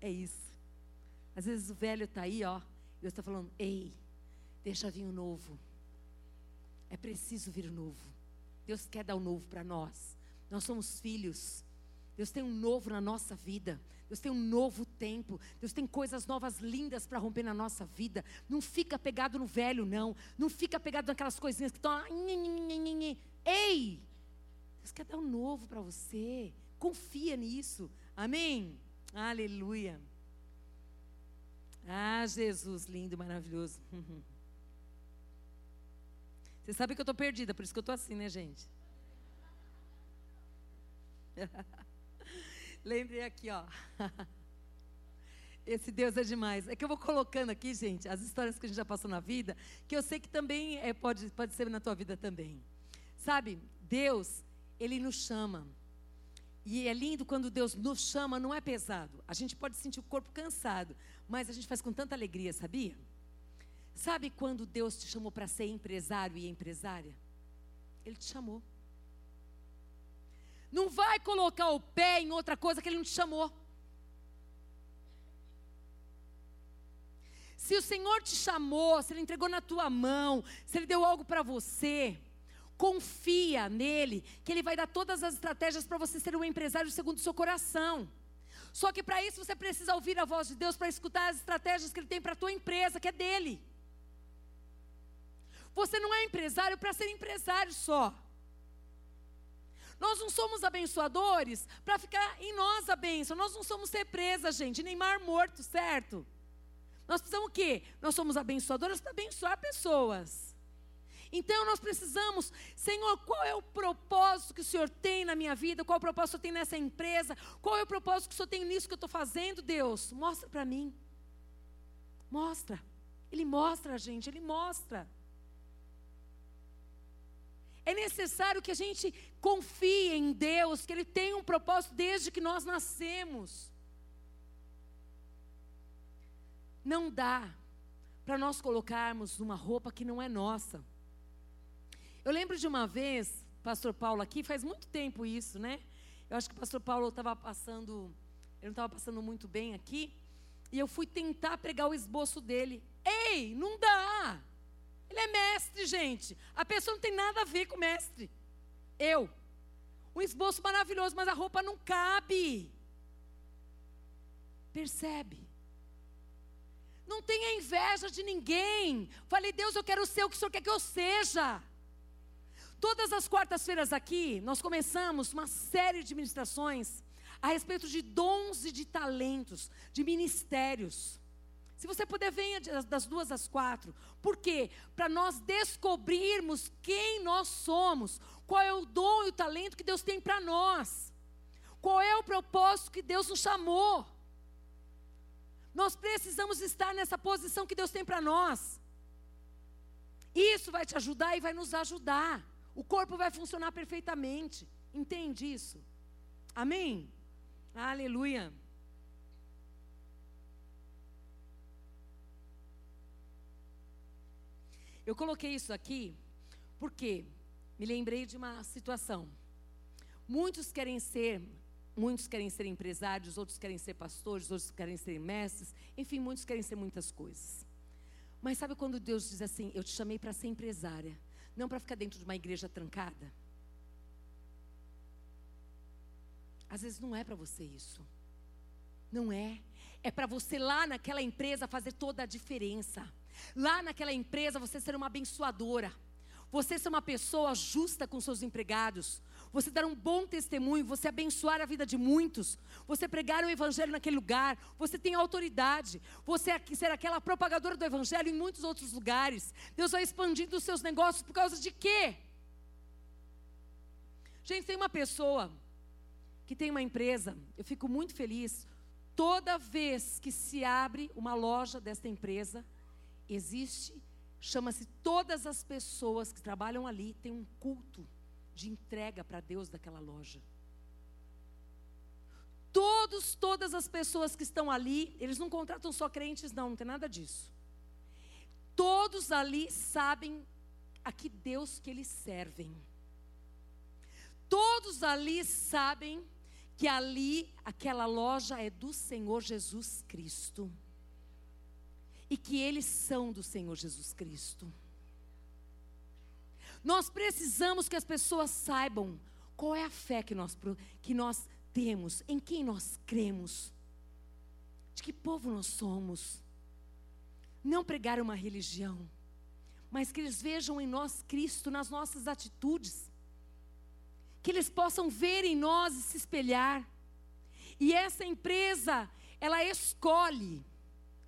É isso. Às vezes o velho está aí, ó, e Deus está falando: ei, deixa vir o novo. É preciso vir o novo. Deus quer dar o novo para nós. Nós somos filhos. Deus tem um novo na nossa vida. Deus tem um novo tempo. Deus tem coisas novas lindas para romper na nossa vida. Não fica pegado no velho, não. Não fica pegado naquelas coisinhas que estão. Ei! Deus quer dar um novo para você. Confia nisso. Amém? Aleluia. Ah, Jesus, lindo, maravilhoso. Você sabe que eu estou perdida, por isso que eu estou assim, né, gente? Lembrei aqui, ó. Esse Deus é demais. É que eu vou colocando aqui, gente, as histórias que a gente já passou na vida, que eu sei que também é, pode, pode ser na tua vida também. Sabe, Deus, Ele nos chama. E é lindo quando Deus nos chama, não é pesado. A gente pode sentir o corpo cansado, mas a gente faz com tanta alegria, sabia? Sabe quando Deus te chamou para ser empresário e empresária? Ele te chamou. Não vai colocar o pé em outra coisa que Ele não te chamou. Se o Senhor te chamou, se Ele entregou na tua mão, se Ele deu algo para você, confia nele, que Ele vai dar todas as estratégias para você ser um empresário segundo o seu coração. Só que para isso você precisa ouvir a voz de Deus para escutar as estratégias que Ele tem para a tua empresa, que é dele. Você não é empresário para ser empresário só. Nós não somos abençoadores para ficar em nós a bênção. Nós não somos represa, gente. Neymar morto, certo? Nós precisamos o quê? Nós somos abençoadores para abençoar pessoas. Então nós precisamos, Senhor, qual é o propósito que o Senhor tem na minha vida? Qual é o propósito que o Senhor tem nessa empresa? Qual é o propósito que o Senhor tem nisso que eu estou fazendo, Deus? Mostra para mim. Mostra. Ele mostra gente, ele mostra. É necessário que a gente confie em Deus, que Ele tem um propósito desde que nós nascemos. Não dá para nós colocarmos uma roupa que não é nossa. Eu lembro de uma vez, pastor Paulo aqui, faz muito tempo isso, né? Eu acho que o pastor Paulo estava passando, ele não estava passando muito bem aqui, e eu fui tentar pregar o esboço dele. Ei, não dá! Ele é mestre, gente. A pessoa não tem nada a ver com mestre. Eu. Um esboço maravilhoso, mas a roupa não cabe. Percebe? Não tenha inveja de ninguém. Falei, Deus, eu quero ser o que o Senhor quer que eu seja. Todas as quartas-feiras aqui, nós começamos uma série de ministrações a respeito de dons e de talentos, de ministérios. Se você puder, venha das duas às quatro. Por quê? Para nós descobrirmos quem nós somos, qual é o dom e o talento que Deus tem para nós, qual é o propósito que Deus nos chamou. Nós precisamos estar nessa posição que Deus tem para nós. Isso vai te ajudar e vai nos ajudar. O corpo vai funcionar perfeitamente. Entende isso? Amém? Aleluia. Eu coloquei isso aqui porque me lembrei de uma situação. Muitos querem ser, muitos querem ser empresários, outros querem ser pastores, outros querem ser mestres, enfim, muitos querem ser muitas coisas. Mas sabe quando Deus diz assim: Eu te chamei para ser empresária, não para ficar dentro de uma igreja trancada? Às vezes não é para você isso. Não é. É para você lá naquela empresa fazer toda a diferença. Lá naquela empresa você ser uma abençoadora. Você ser uma pessoa justa com seus empregados. Você dar um bom testemunho, você abençoar a vida de muitos. Você pregar o evangelho naquele lugar. Você tem autoridade. Você ser aquela propagadora do evangelho em muitos outros lugares. Deus vai expandindo os seus negócios por causa de quê? Gente, tem uma pessoa que tem uma empresa, eu fico muito feliz. Toda vez que se abre uma loja desta empresa, existe, chama-se todas as pessoas que trabalham ali, tem um culto de entrega para Deus daquela loja. Todos, todas as pessoas que estão ali, eles não contratam só crentes, não, não tem nada disso. Todos ali sabem a que Deus que eles servem. Todos ali sabem que ali, aquela loja é do Senhor Jesus Cristo. E que eles são do Senhor Jesus Cristo. Nós precisamos que as pessoas saibam qual é a fé que nós, que nós temos, em quem nós cremos, de que povo nós somos. Não pregar uma religião, mas que eles vejam em nós Cristo nas nossas atitudes que eles possam ver em nós e se espelhar. E essa empresa, ela escolhe,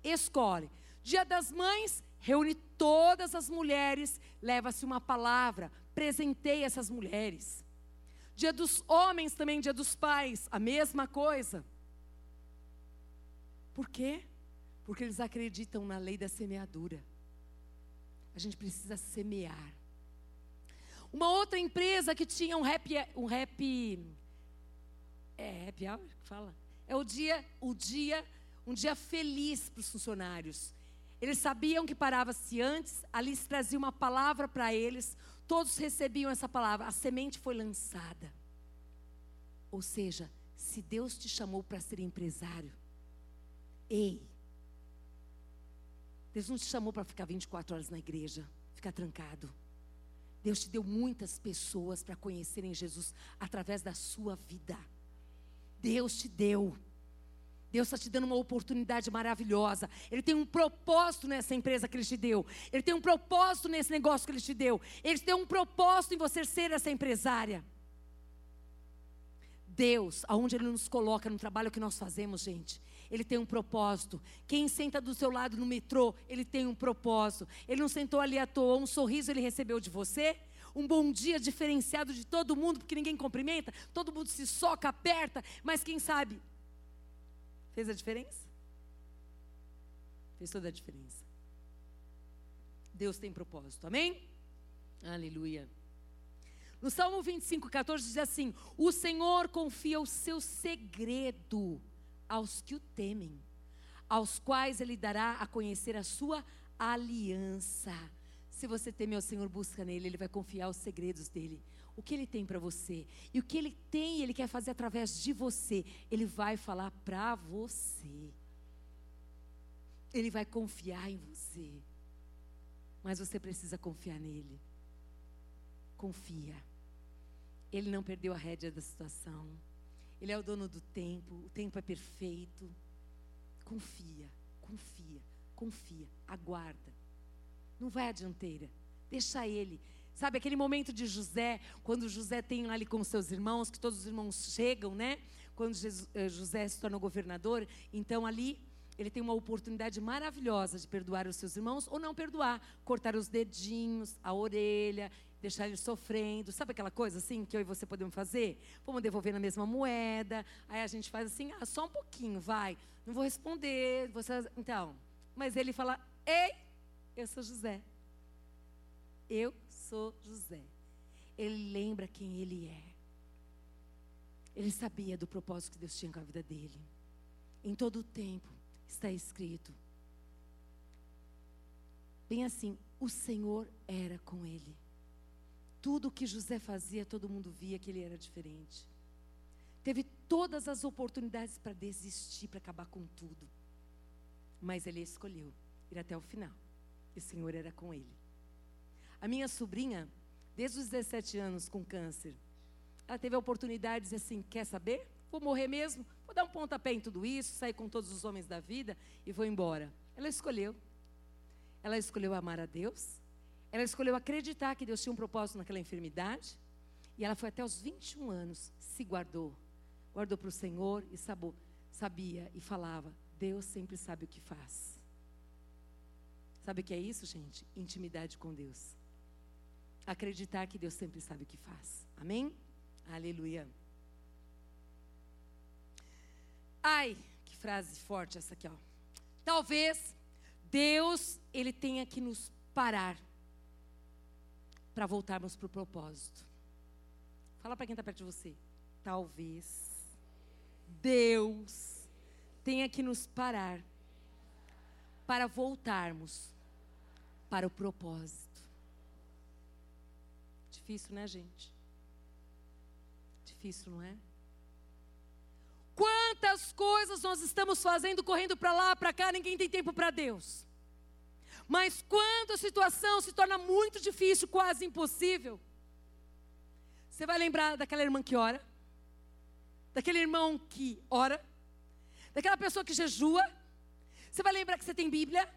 escolhe. Dia das Mães, reúne todas as mulheres, leva-se uma palavra, presenteia essas mulheres. Dia dos homens também, dia dos pais, a mesma coisa. Por quê? Porque eles acreditam na lei da semeadura. A gente precisa semear. Uma outra empresa que tinha um rap, um rap, é happy hour que fala? É o dia, o dia, um dia feliz para os funcionários. Eles sabiam que parava-se antes, ali se trazia uma palavra para eles, todos recebiam essa palavra, a semente foi lançada. Ou seja, se Deus te chamou para ser empresário, ei, Deus não te chamou para ficar 24 horas na igreja, ficar trancado. Deus te deu muitas pessoas para conhecerem Jesus através da sua vida. Deus te deu. Deus está te dando uma oportunidade maravilhosa. Ele tem um propósito nessa empresa que Ele te deu. Ele tem um propósito nesse negócio que Ele te deu. Ele tem um propósito em você ser essa empresária. Deus, aonde Ele nos coloca no trabalho que nós fazemos, gente, Ele tem um propósito. Quem senta do seu lado no metrô, Ele tem um propósito. Ele não sentou ali à toa, um sorriso Ele recebeu de você, um bom dia diferenciado de todo mundo, porque ninguém cumprimenta, todo mundo se soca, aperta, mas quem sabe? Fez a diferença? Fez toda a diferença. Deus tem propósito, amém? Aleluia. No Salmo 25, 14 diz assim: O Senhor confia o seu segredo aos que o temem, aos quais Ele dará a conhecer a sua aliança. Se você teme ao Senhor, busca nele, Ele vai confiar os segredos dele. O que Ele tem para você. E o que Ele tem, Ele quer fazer através de você. Ele vai falar para você. Ele vai confiar em você. Mas você precisa confiar nele. Confia. Ele não perdeu a rédea da situação. Ele é o dono do tempo, o tempo é perfeito. Confia, confia, confia, aguarda. Não vai à dianteira, deixa ele. Sabe aquele momento de José, quando José tem ali com seus irmãos, que todos os irmãos chegam, né? Quando eh, José se torna governador, então ali ele tem uma oportunidade maravilhosa de perdoar os seus irmãos ou não perdoar, cortar os dedinhos, a orelha, deixar ele sofrendo. Sabe aquela coisa assim que eu e você podemos fazer? Vamos devolver na mesma moeda. Aí a gente faz assim, ah, só um pouquinho, vai. Não vou responder. Você... Então, mas ele fala: Ei, eu sou José. Eu sou José. Ele lembra quem ele é. Ele sabia do propósito que Deus tinha com a vida dele. Em todo o tempo está escrito. Bem assim, o Senhor era com ele. Tudo que José fazia, todo mundo via que ele era diferente. Teve todas as oportunidades para desistir, para acabar com tudo. Mas ele escolheu ir até o final. E o Senhor era com ele. A minha sobrinha, desde os 17 anos com câncer, ela teve a oportunidade de dizer assim: quer saber? Vou morrer mesmo? Vou dar um pontapé em tudo isso, sair com todos os homens da vida e vou embora. Ela escolheu. Ela escolheu amar a Deus. Ela escolheu acreditar que Deus tinha um propósito naquela enfermidade. E ela foi até os 21 anos, se guardou. Guardou para o Senhor e sabou, sabia e falava: Deus sempre sabe o que faz. Sabe o que é isso, gente? Intimidade com Deus. Acreditar que Deus sempre sabe o que faz. Amém? Aleluia. Ai, que frase forte essa aqui, ó. Talvez Deus ele tenha que nos parar para voltarmos para o propósito. Fala para quem está perto de você. Talvez Deus tenha que nos parar para voltarmos para o propósito. Difícil, né, gente? Difícil, não é? Quantas coisas nós estamos fazendo correndo para lá, para cá, ninguém tem tempo para Deus. Mas quando a situação se torna muito difícil, quase impossível, você vai lembrar daquela irmã que ora, daquele irmão que ora, daquela pessoa que jejua. Você vai lembrar que você tem Bíblia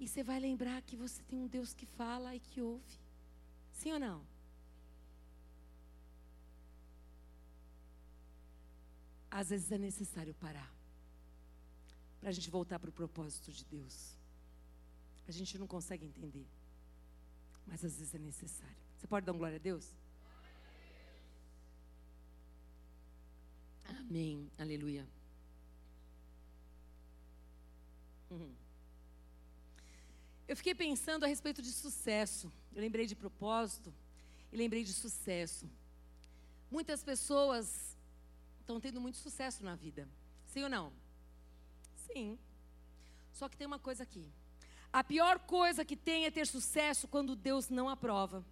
e você vai lembrar que você tem um Deus que fala e que ouve. Sim ou não? Às vezes é necessário parar para a gente voltar para o propósito de Deus. A gente não consegue entender, mas às vezes é necessário. Você pode dar um glória a Deus? Amém. Aleluia. Uhum. Eu fiquei pensando a respeito de sucesso. Eu lembrei de propósito e lembrei de sucesso. Muitas pessoas estão tendo muito sucesso na vida. Sim ou não? Sim. Só que tem uma coisa aqui. A pior coisa que tem é ter sucesso quando Deus não aprova.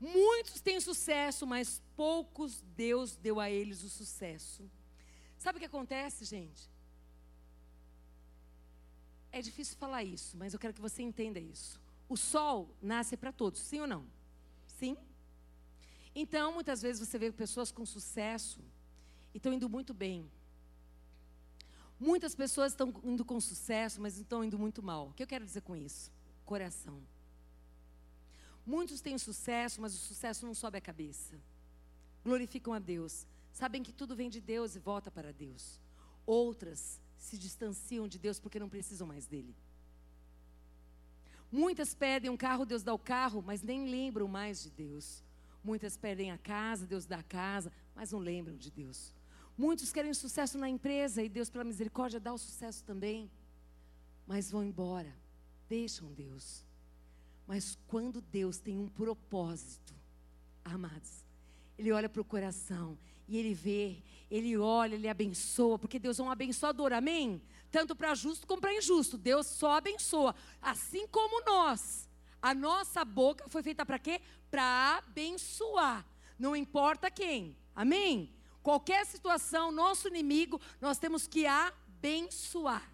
Muitos têm sucesso, mas poucos Deus deu a eles o sucesso. Sabe o que acontece, gente? É difícil falar isso, mas eu quero que você entenda isso. O sol nasce para todos, sim ou não? Sim? Então, muitas vezes você vê pessoas com sucesso e estão indo muito bem. Muitas pessoas estão indo com sucesso, mas estão indo muito mal. O que eu quero dizer com isso? Coração. Muitos têm sucesso, mas o sucesso não sobe a cabeça. Glorificam a Deus. Sabem que tudo vem de Deus e volta para Deus. Outras se distanciam de Deus porque não precisam mais dele. Muitas pedem um carro, Deus dá o carro, mas nem lembram mais de Deus. Muitas pedem a casa, Deus dá a casa, mas não lembram de Deus. Muitos querem sucesso na empresa e Deus, pela misericórdia, dá o sucesso também. Mas vão embora, deixam Deus. Mas quando Deus tem um propósito, amados, Ele olha para o coração e Ele vê, Ele olha, Ele abençoa, porque Deus é um abençoador, amém? Tanto para justo como para injusto, Deus só abençoa, assim como nós. A nossa boca foi feita para quê? Para abençoar, não importa quem, amém? Qualquer situação, nosso inimigo, nós temos que abençoar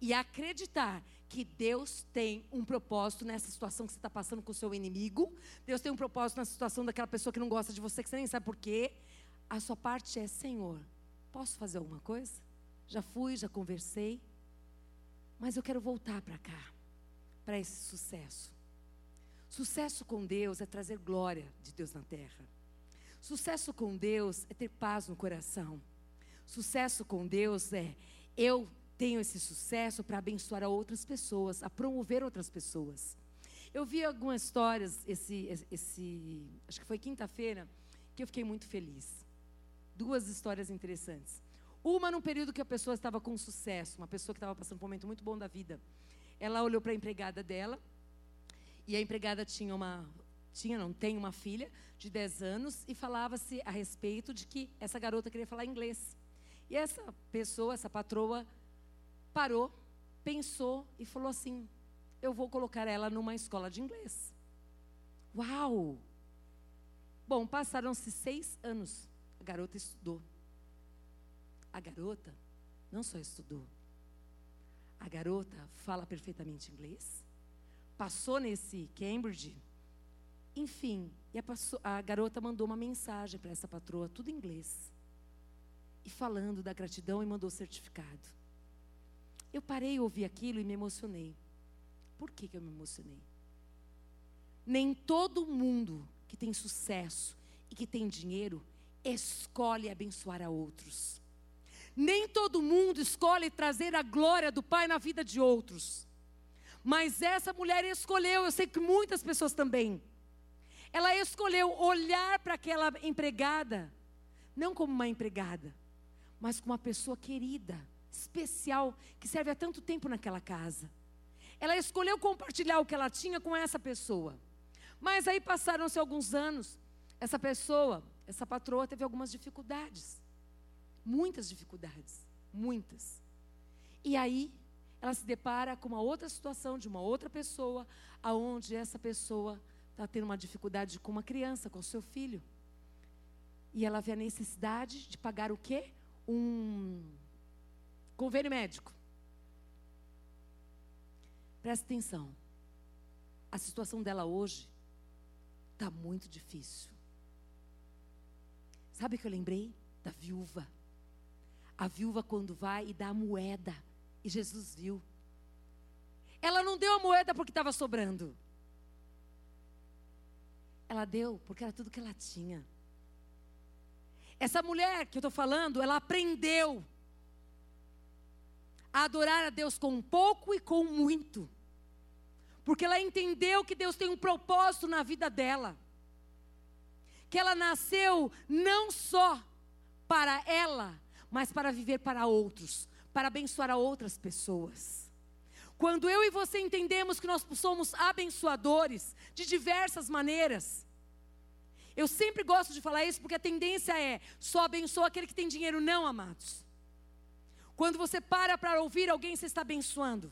e acreditar que Deus tem um propósito nessa situação que você está passando com o seu inimigo. Deus tem um propósito na situação daquela pessoa que não gosta de você, que você nem sabe por quê. A sua parte é: Senhor, posso fazer alguma coisa? Já fui, já conversei, mas eu quero voltar para cá, para esse sucesso. Sucesso com Deus é trazer glória de Deus na terra. Sucesso com Deus é ter paz no coração. Sucesso com Deus é eu tenho esse sucesso para abençoar outras pessoas, a promover outras pessoas. Eu vi algumas histórias esse, esse acho que foi quinta-feira, que eu fiquei muito feliz. Duas histórias interessantes. Uma num período que a pessoa estava com sucesso, uma pessoa que estava passando um momento muito bom da vida. Ela olhou para a empregada dela e a empregada tinha uma tinha, não tem uma filha de 10 anos e falava-se a respeito de que essa garota queria falar inglês. E essa pessoa, essa patroa, parou, pensou e falou assim: Eu vou colocar ela numa escola de inglês. Uau! Bom, passaram-se seis anos. A garota estudou. A garota não só estudou, a garota fala perfeitamente inglês. Passou nesse Cambridge enfim, e a, a garota mandou uma mensagem para essa patroa, tudo em inglês. e falando da gratidão e mandou certificado. Eu parei, ouvi aquilo e me emocionei. Por que, que eu me emocionei? Nem todo mundo que tem sucesso e que tem dinheiro escolhe abençoar a outros. Nem todo mundo escolhe trazer a glória do Pai na vida de outros. Mas essa mulher escolheu, eu sei que muitas pessoas também. Ela escolheu olhar para aquela empregada, não como uma empregada, mas como uma pessoa querida, especial, que serve há tanto tempo naquela casa. Ela escolheu compartilhar o que ela tinha com essa pessoa. Mas aí passaram-se alguns anos, essa pessoa, essa patroa, teve algumas dificuldades. Muitas dificuldades, muitas. E aí, ela se depara com uma outra situação de uma outra pessoa, aonde essa pessoa está tendo uma dificuldade com uma criança, com seu filho. E ela vê a necessidade de pagar o quê? Um convênio médico. Presta atenção. A situação dela hoje está muito difícil. Sabe o que eu lembrei? Da viúva. A viúva, quando vai e dá a moeda, e Jesus viu. Ela não deu a moeda porque estava sobrando. Ela deu porque era tudo que ela tinha. Essa mulher que eu estou falando, ela aprendeu a adorar a Deus com pouco e com muito. Porque ela entendeu que Deus tem um propósito na vida dela. Que ela nasceu não só para ela, mas para viver para outros, para abençoar a outras pessoas. Quando eu e você entendemos que nós somos abençoadores de diversas maneiras, eu sempre gosto de falar isso porque a tendência é só abençoa aquele que tem dinheiro, não, amados. Quando você para para ouvir alguém, você está abençoando.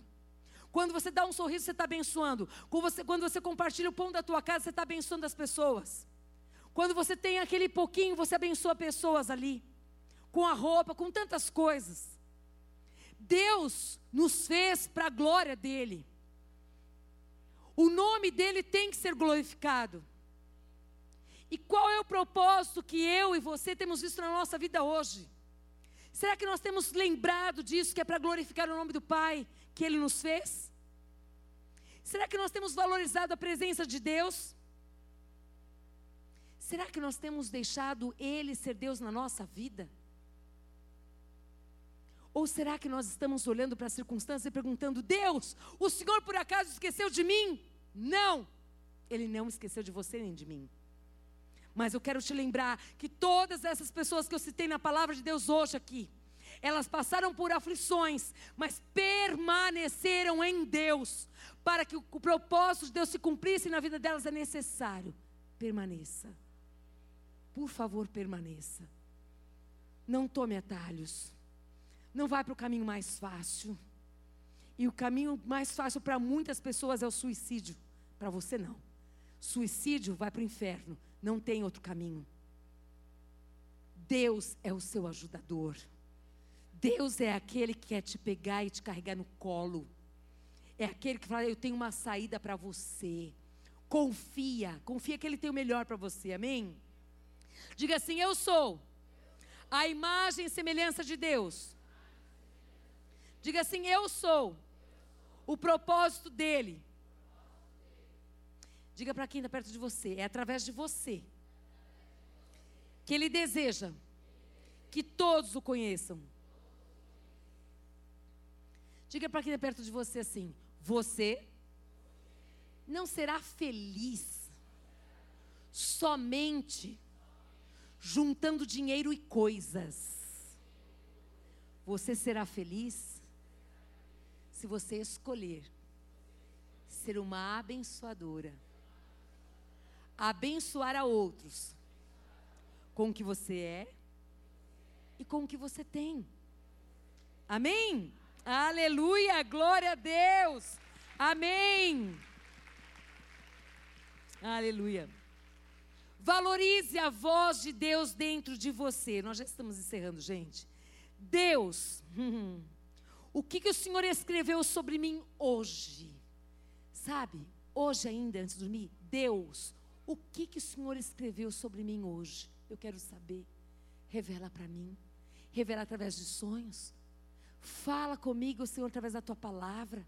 Quando você dá um sorriso, você está abençoando. Quando você, quando você compartilha o pão da tua casa, você está abençoando as pessoas. Quando você tem aquele pouquinho, você abençoa pessoas ali com a roupa, com tantas coisas. Deus nos fez para a glória dele. O nome dele tem que ser glorificado. E qual é o propósito que eu e você temos visto na nossa vida hoje? Será que nós temos lembrado disso, que é para glorificar o nome do Pai que Ele nos fez? Será que nós temos valorizado a presença de Deus? Será que nós temos deixado Ele ser Deus na nossa vida? Ou será que nós estamos olhando para a circunstância e perguntando: Deus, o Senhor por acaso esqueceu de mim? Não, Ele não esqueceu de você nem de mim. Mas eu quero te lembrar que todas essas pessoas que eu citei na palavra de Deus hoje aqui, elas passaram por aflições, mas permaneceram em Deus. Para que o propósito de Deus se cumprisse na vida delas é necessário. Permaneça. Por favor, permaneça. Não tome atalhos não vai para o caminho mais fácil. E o caminho mais fácil para muitas pessoas é o suicídio. Para você não. Suicídio vai para o inferno. Não tem outro caminho. Deus é o seu ajudador. Deus é aquele que quer te pegar e te carregar no colo. É aquele que fala: Eu tenho uma saída para você. Confia, confia que Ele tem o melhor para você, amém? Diga assim: Eu sou a imagem e semelhança de Deus. Diga assim: Eu sou o propósito dele. Diga para quem está perto de você: é através de você que ele deseja que todos o conheçam. Diga para quem está perto de você assim: Você não será feliz somente juntando dinheiro e coisas. Você será feliz se você escolher ser uma abençoadora, abençoar a outros com o que você é e com o que você tem. Amém? Aleluia, glória a Deus. Amém. Aleluia. Valorize a voz de Deus dentro de você. Nós já estamos encerrando, gente. Deus. O que, que o Senhor escreveu sobre mim hoje? Sabe, hoje ainda, antes de dormir, Deus, o que, que o Senhor escreveu sobre mim hoje? Eu quero saber. Revela para mim. revela através de sonhos. Fala comigo, Senhor, através da tua palavra.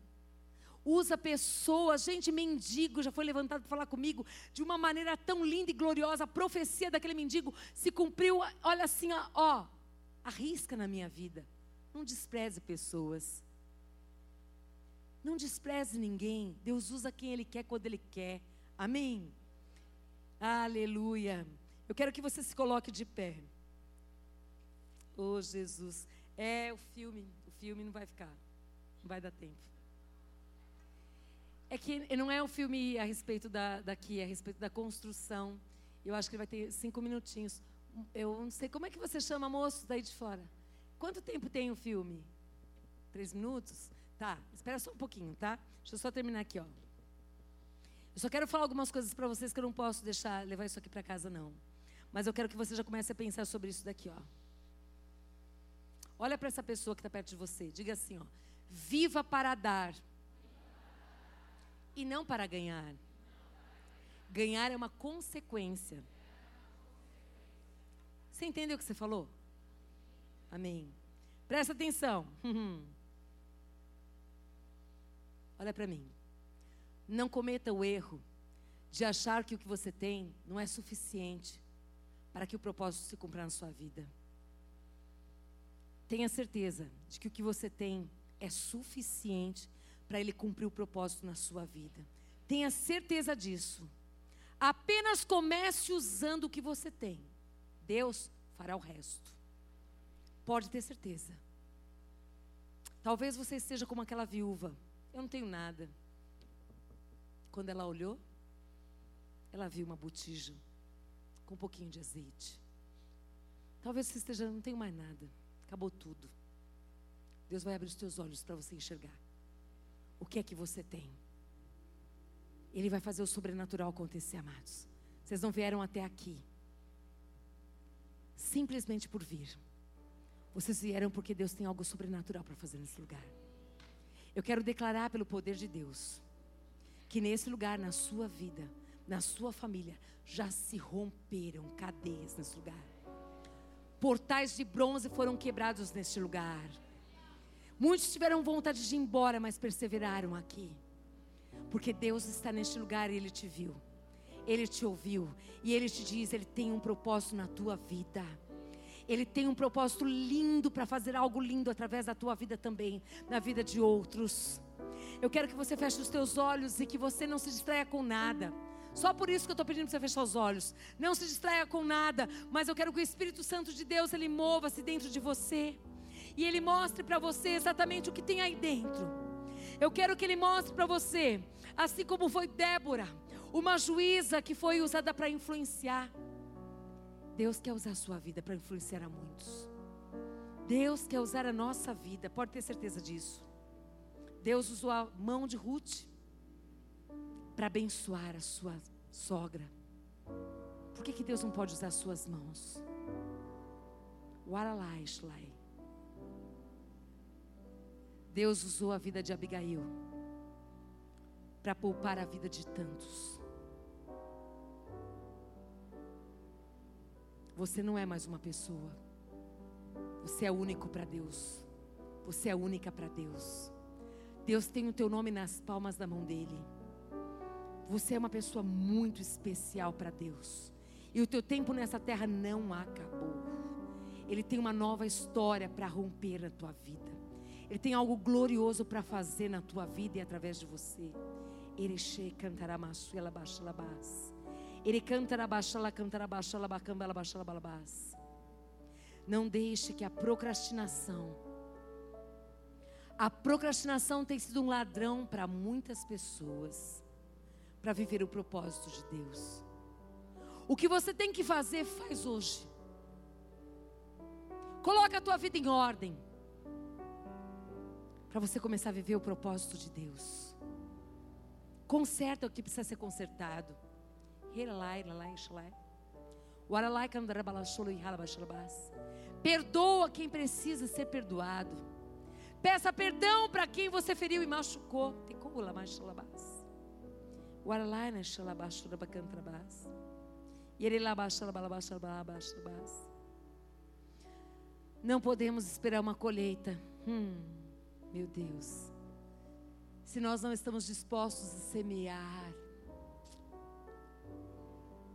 Usa pessoas, gente, mendigo já foi levantado para falar comigo de uma maneira tão linda e gloriosa. A profecia daquele mendigo se cumpriu. Olha assim, ó, ó arrisca na minha vida. Não despreze pessoas. Não despreze ninguém. Deus usa quem Ele quer quando Ele quer. Amém? Aleluia. Eu quero que você se coloque de pé. Oh, Jesus. É o filme. O filme não vai ficar. Não vai dar tempo. É que não é um filme a respeito da, daqui, é a respeito da construção. Eu acho que ele vai ter cinco minutinhos. Eu não sei como é que você chama moço daí de fora. Quanto tempo tem o filme? Três minutos? Tá, espera só um pouquinho, tá? Deixa eu só terminar aqui, ó. Eu só quero falar algumas coisas para vocês que eu não posso deixar levar isso aqui para casa, não. Mas eu quero que você já comece a pensar sobre isso daqui, ó. Olha para essa pessoa que está perto de você. Diga assim, ó. Viva para dar e não para ganhar. Ganhar é uma consequência. Você entendeu o que você falou? Amém. Presta atenção. Olha para mim. Não cometa o erro de achar que o que você tem não é suficiente para que o propósito se cumpra na sua vida. Tenha certeza de que o que você tem é suficiente para ele cumprir o propósito na sua vida. Tenha certeza disso. Apenas comece usando o que você tem. Deus fará o resto. Pode ter certeza. Talvez você esteja como aquela viúva eu não tenho nada. Quando ela olhou, ela viu uma botija com um pouquinho de azeite. Talvez você esteja, não tenho mais nada. Acabou tudo. Deus vai abrir os teus olhos para você enxergar. O que é que você tem? Ele vai fazer o sobrenatural acontecer, amados. Vocês não vieram até aqui simplesmente por vir. Vocês vieram porque Deus tem algo sobrenatural para fazer nesse lugar. Eu quero declarar pelo poder de Deus que nesse lugar, na sua vida, na sua família, já se romperam cadeias nesse lugar. Portais de bronze foram quebrados neste lugar. Muitos tiveram vontade de ir embora, mas perseveraram aqui. Porque Deus está neste lugar e Ele te viu. Ele te ouviu. E Ele te diz: Ele tem um propósito na tua vida. Ele tem um propósito lindo para fazer algo lindo através da tua vida também, na vida de outros. Eu quero que você feche os teus olhos e que você não se distraia com nada. Só por isso que eu estou pedindo para você fechar os olhos. Não se distraia com nada, mas eu quero que o Espírito Santo de Deus ele mova-se dentro de você e ele mostre para você exatamente o que tem aí dentro. Eu quero que ele mostre para você, assim como foi Débora, uma juíza que foi usada para influenciar. Deus quer usar a sua vida para influenciar a muitos. Deus quer usar a nossa vida, pode ter certeza disso. Deus usou a mão de Ruth para abençoar a sua sogra. Por que, que Deus não pode usar as suas mãos? Waralai, Shlai. Deus usou a vida de Abigail para poupar a vida de tantos. Você não é mais uma pessoa. Você é único para Deus. Você é única para Deus. Deus tem o teu nome nas palmas da mão dele. Você é uma pessoa muito especial para Deus. E o teu tempo nessa terra não acabou. Ele tem uma nova história para romper na tua vida. Ele tem algo glorioso para fazer na tua vida e através de você. Ereche cantará maçu ela baixa labás. Ele canta na baixala, canta na baixala, bacamba, ela baixala, balabás. Não deixe que a procrastinação, a procrastinação tem sido um ladrão para muitas pessoas, para viver o propósito de Deus. O que você tem que fazer, faz hoje. Coloca a tua vida em ordem. Para você começar a viver o propósito de Deus. Conserta o que precisa ser consertado. Perdoa quem precisa ser perdoado. Peça perdão para quem você feriu e machucou. Não podemos esperar uma colheita. Hum, meu Deus. Se nós não estamos dispostos a semear.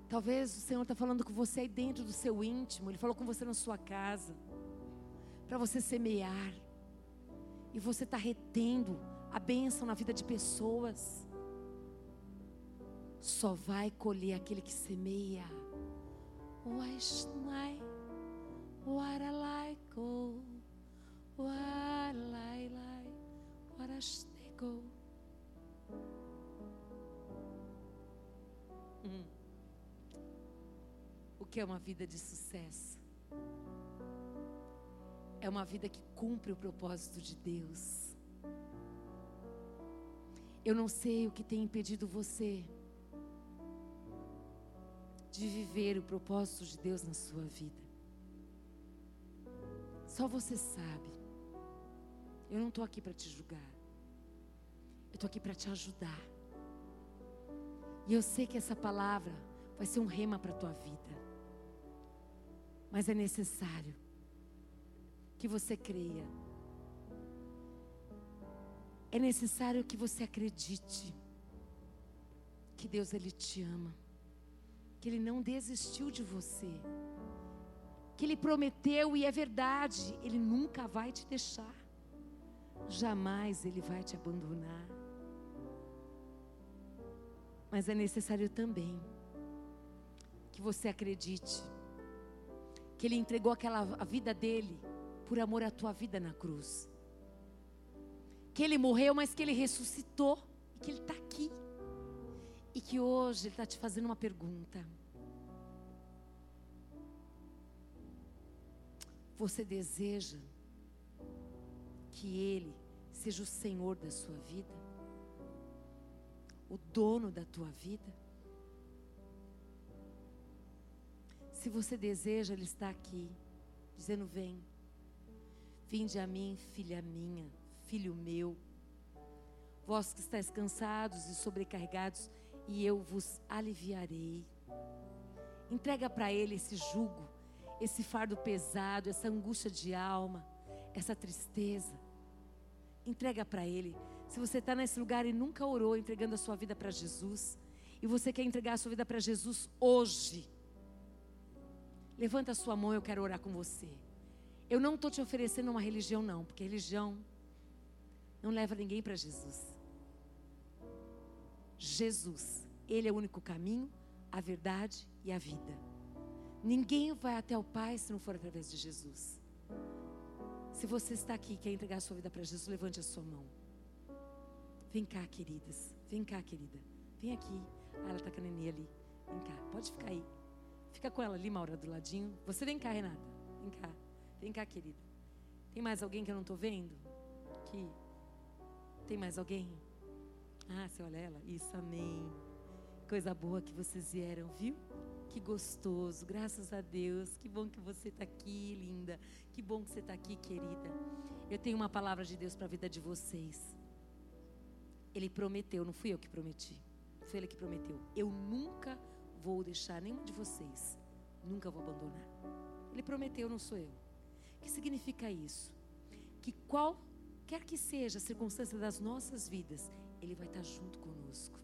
Talvez o Senhor está falando com você aí dentro do seu íntimo. Ele falou com você na sua casa. Para você semear. E você está retendo a bênção na vida de pessoas. Só vai colher aquele que semeia. Waishnai, waralaiko. Que é uma vida de sucesso? É uma vida que cumpre o propósito de Deus. Eu não sei o que tem impedido você de viver o propósito de Deus na sua vida. Só você sabe. Eu não estou aqui para te julgar. Eu estou aqui para te ajudar. E eu sei que essa palavra vai ser um rema para a tua vida. Mas é necessário que você creia. É necessário que você acredite que Deus ele te ama que Ele não desistiu de você, que Ele prometeu e é verdade, Ele nunca vai te deixar, jamais Ele vai te abandonar. Mas é necessário também que você acredite que Ele entregou aquela a vida dele por amor à tua vida na cruz. Que Ele morreu, mas que Ele ressuscitou e que Ele está aqui. E que hoje Ele está te fazendo uma pergunta. Você deseja que Ele seja o Senhor da sua vida? O dono da tua vida? Se você deseja, Ele está aqui, dizendo: Vem, vinde a mim, filha minha, filho meu, vós que estáis cansados e sobrecarregados, e eu vos aliviarei. Entrega para Ele esse jugo, esse fardo pesado, essa angústia de alma, essa tristeza. Entrega para Ele. Se você está nesse lugar e nunca orou entregando a sua vida para Jesus, e você quer entregar a sua vida para Jesus hoje, levanta a sua mão, eu quero orar com você. Eu não estou te oferecendo uma religião, não, porque religião não leva ninguém para Jesus. Jesus, Ele é o único caminho, a verdade e a vida. Ninguém vai até o Pai se não for através de Jesus. Se você está aqui e quer entregar a sua vida para Jesus, levante a sua mão. Vem cá, queridas. Vem cá, querida. Vem aqui. Ah, ela está com a nenê ali. Vem cá, pode ficar aí. Fica com ela ali, Maura, do ladinho. Você vem cá, Renata. Vem cá. Vem cá, querida. Tem mais alguém que eu não estou vendo? Aqui. Tem mais alguém? Ah, você olha ela? Isso, amém. Coisa boa que vocês vieram, viu? Que gostoso, graças a Deus. Que bom que você está aqui, linda. Que bom que você está aqui, querida. Eu tenho uma palavra de Deus para a vida de vocês. Ele prometeu, não fui eu que prometi. Foi ele que prometeu. Eu nunca vou deixar nenhum de vocês. Nunca vou abandonar. Ele prometeu, não sou eu. O que significa isso? Que qualquer que seja a circunstância das nossas vidas, Ele vai estar junto conosco.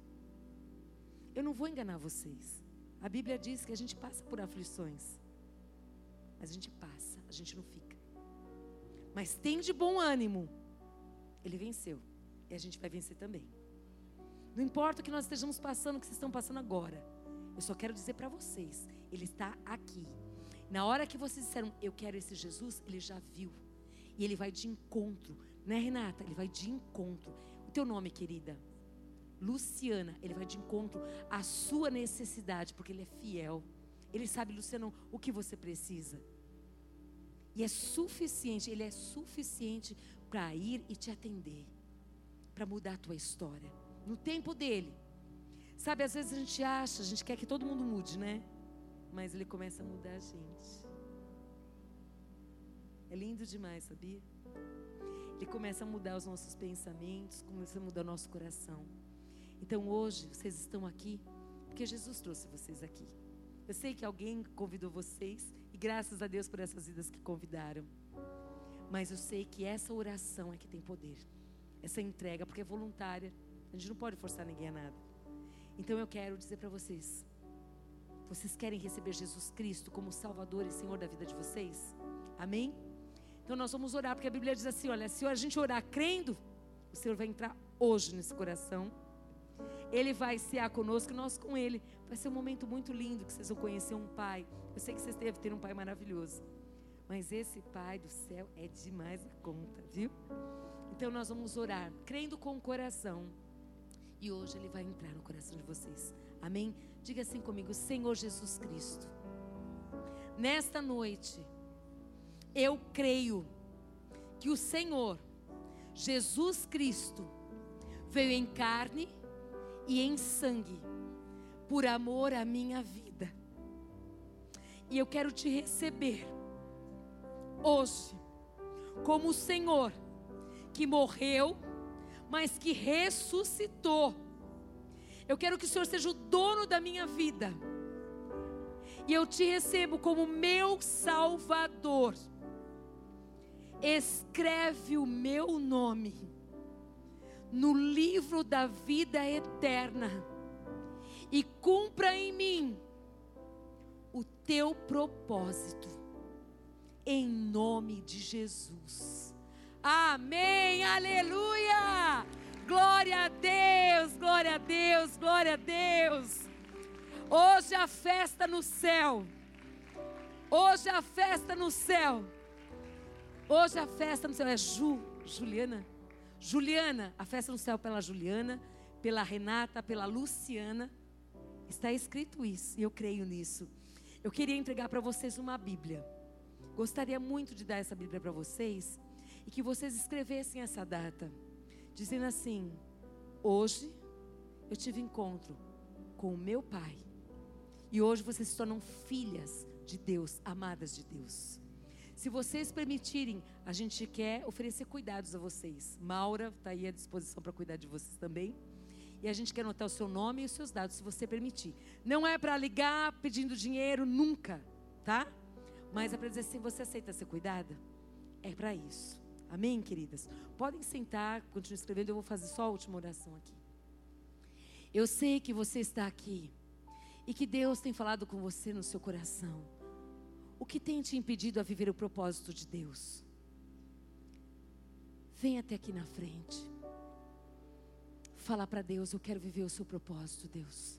Eu não vou enganar vocês. A Bíblia diz que a gente passa por aflições. Mas a gente passa, a gente não fica. Mas tem de bom ânimo. Ele venceu. E a gente vai vencer também. Não importa o que nós estejamos passando, o que vocês estão passando agora. Eu só quero dizer para vocês: Ele está aqui. Na hora que vocês disseram, eu quero esse Jesus, Ele já viu. E Ele vai de encontro. Né, Renata? Ele vai de encontro. O teu nome, querida? Luciana, ele vai de encontro à sua necessidade, porque ele é fiel. Ele sabe, Luciano, o que você precisa. E é suficiente, ele é suficiente para ir e te atender, para mudar a tua história. No tempo dele. Sabe, às vezes a gente acha, a gente quer que todo mundo mude, né? Mas ele começa a mudar a gente. É lindo demais, sabia? Ele começa a mudar os nossos pensamentos, começa a mudar o nosso coração. Então hoje vocês estão aqui porque Jesus trouxe vocês aqui. Eu sei que alguém convidou vocês e graças a Deus por essas vidas que convidaram. Mas eu sei que essa oração é que tem poder. Essa entrega, porque é voluntária. A gente não pode forçar ninguém a nada. Então eu quero dizer para vocês: vocês querem receber Jesus Cristo como Salvador e Senhor da vida de vocês? Amém? Então nós vamos orar, porque a Bíblia diz assim: olha, se a gente orar crendo, o Senhor vai entrar hoje nesse coração. Ele vai cear conosco, nós com Ele. Vai ser um momento muito lindo que vocês vão conhecer um Pai. Eu sei que vocês devem ter um Pai maravilhoso. Mas esse Pai do céu é demais a conta, viu? Então nós vamos orar, crendo com o coração. E hoje Ele vai entrar no coração de vocês. Amém? Diga assim comigo, Senhor Jesus Cristo. Nesta noite, eu creio que o Senhor, Jesus Cristo, veio em carne e em sangue, por amor à minha vida. E eu quero te receber hoje, como o Senhor que morreu, mas que ressuscitou. Eu quero que o Senhor seja o dono da minha vida. E eu te recebo como meu Salvador. Escreve o meu nome no livro da vida eterna e cumpra em mim o teu propósito, em nome de Jesus. Amém, aleluia! Glória a Deus, glória a Deus, glória a Deus. Hoje a festa no céu. Hoje a festa no céu. Hoje a festa no céu é Ju, Juliana. Juliana, a festa no céu pela Juliana, pela Renata, pela Luciana. Está escrito isso, e eu creio nisso. Eu queria entregar para vocês uma Bíblia. Gostaria muito de dar essa Bíblia para vocês e que vocês escrevessem essa data, dizendo assim: Hoje eu tive encontro com o meu Pai, e hoje vocês se tornam filhas de Deus, amadas de Deus. Se vocês permitirem, a gente quer oferecer cuidados a vocês. Maura está aí à disposição para cuidar de vocês também. E a gente quer anotar o seu nome e os seus dados, se você permitir. Não é para ligar pedindo dinheiro, nunca, tá? Mas é para dizer assim: você aceita ser cuidada? É para isso. Amém, queridas? Podem sentar, continuem escrevendo, eu vou fazer só a última oração aqui. Eu sei que você está aqui e que Deus tem falado com você no seu coração. O que tem te impedido a viver o propósito de Deus? Vem até aqui na frente. Fala para Deus, eu quero viver o seu propósito, Deus.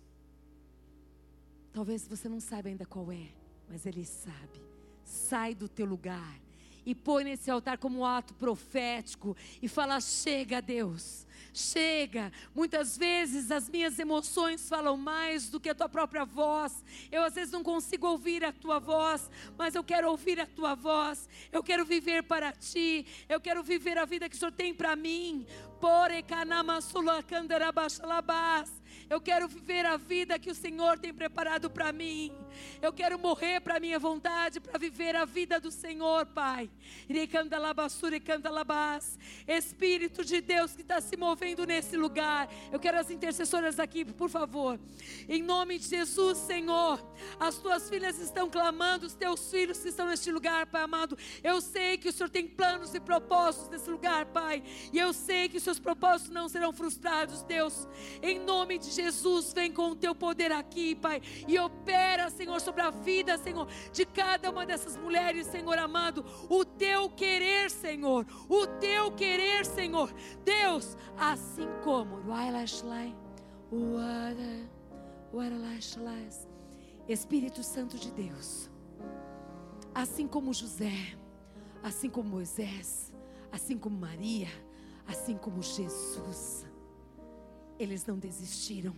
Talvez você não saiba ainda qual é, mas Ele sabe. Sai do teu lugar e põe nesse altar como um ato profético e fala: chega, Deus chega. Muitas vezes as minhas emoções falam mais do que a tua própria voz. Eu às vezes não consigo ouvir a tua voz, mas eu quero ouvir a tua voz. Eu quero viver para ti. Eu quero viver a vida que o Senhor tem para mim. Eu quero viver a vida que o Senhor tem preparado para mim. Eu quero morrer para a minha vontade, para viver a vida do Senhor, Pai. Espírito de Deus que está se movendo nesse lugar. Eu quero as intercessoras aqui, por favor. Em nome de Jesus, Senhor. As tuas filhas estão clamando, os teus filhos que estão neste lugar, Pai amado. Eu sei que o Senhor tem planos e propósitos nesse lugar, Pai. E eu sei que os seus propósitos não serão frustrados, Deus. Em nome de Jesus, vem com o teu poder aqui, Pai. E opera, Senhor, sobre a vida, Senhor, de cada uma dessas mulheres, Senhor amado. O teu querer, Senhor. O teu querer, Senhor. Deus, assim como. Espírito Santo de Deus. Assim como José, assim como Moisés, assim como Maria, assim como Jesus. Eles não desistiram.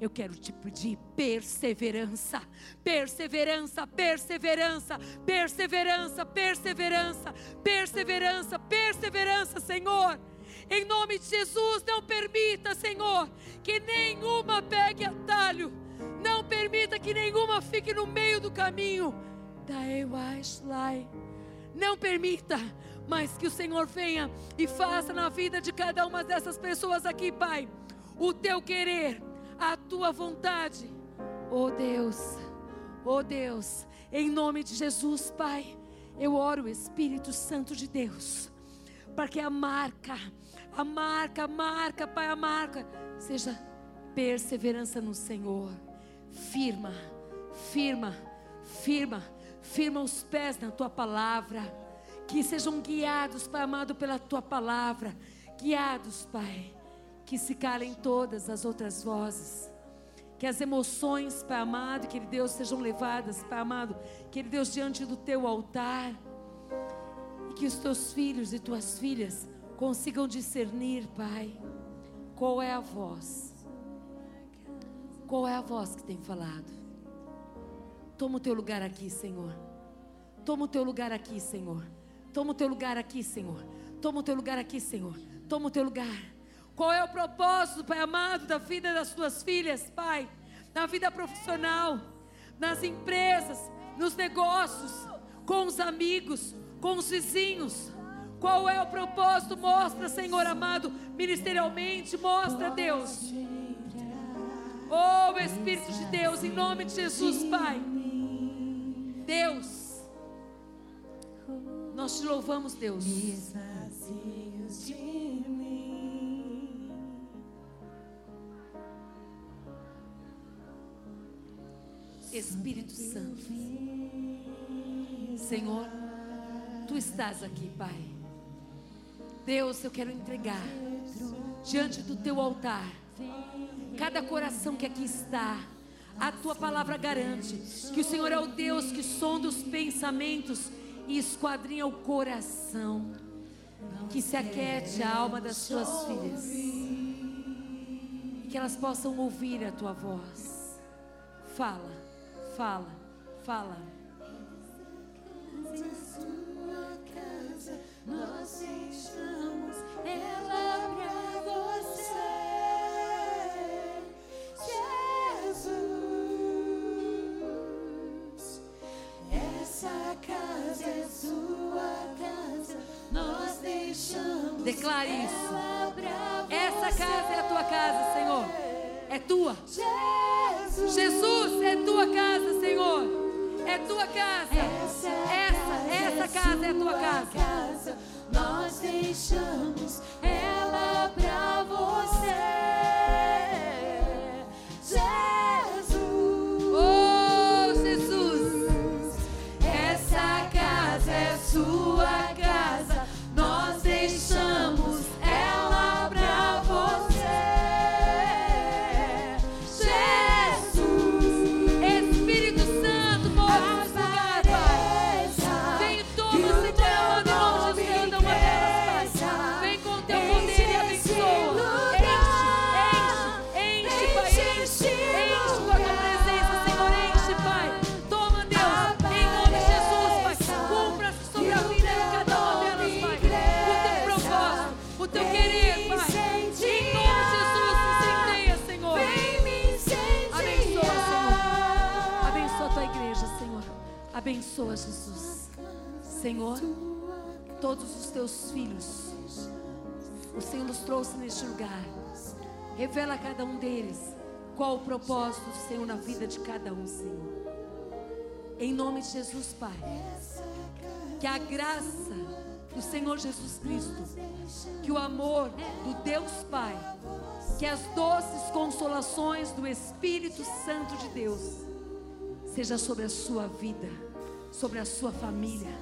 Eu quero te pedir perseverança, perseverança, perseverança, perseverança, perseverança, perseverança, perseverança, Senhor. Em nome de Jesus, não permita, Senhor, que nenhuma pegue atalho. Não permita que nenhuma fique no meio do caminho. Não permita, mas que o Senhor venha e faça na vida de cada uma dessas pessoas aqui, Pai, o teu querer, a tua vontade. Oh Deus, oh Deus, em nome de Jesus, Pai, Eu oro, Espírito Santo de Deus, para que a marca, a marca, a marca, Pai, a marca, seja perseverança no Senhor. Firma, firma, firma, firma os pés na tua palavra. Que sejam guiados, Pai amado, pela tua palavra. Guiados, Pai. Que se calem todas as outras vozes. Que as emoções, Pai amado, que Deus, sejam levadas, Pai amado, que Deus, diante do teu altar. E que os teus filhos e tuas filhas consigam discernir, Pai, qual é a voz. Qual é a voz que tem falado? Toma o teu lugar aqui, Senhor. Toma o teu lugar aqui, Senhor. Toma o teu lugar aqui, Senhor. Toma o teu lugar aqui, Senhor. Toma o teu lugar. Qual é o propósito, Pai amado, da vida das tuas filhas, Pai? Na vida profissional, nas empresas, nos negócios, com os amigos, com os vizinhos. Qual é o propósito? Mostra, Senhor amado, ministerialmente, mostra, Deus. Oh, Espírito de Deus, em nome de Jesus, Pai. Deus, nós te louvamos, Deus. Espírito Santo. Senhor, tu estás aqui, Pai. Deus, eu quero entregar diante do teu altar cada coração que aqui está. A tua palavra garante que o Senhor é o Deus que sonda os pensamentos e esquadrinha o coração. Que se aquete a alma das tuas filhas. E que elas possam ouvir a tua voz. Fala fala, fala. Nós deixamos ela pra você, Jesus. Essa casa é sua casa, nós deixamos. Declare isso. Essa casa é a tua casa, Senhor. É tua. Jesus, tua casa. Essa, essa casa é a tua casa. Nós deixamos Senhor, todos os teus filhos, o Senhor nos trouxe neste lugar. Revela a cada um deles qual o propósito do Senhor na vida de cada um, Senhor. Em nome de Jesus, Pai. Que a graça do Senhor Jesus Cristo, que o amor do Deus Pai, que as doces consolações do Espírito Santo de Deus seja sobre a sua vida sobre a sua família,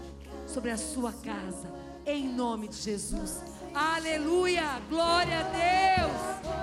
sobre a sua casa, em nome de Jesus. Aleluia! Glória a Deus!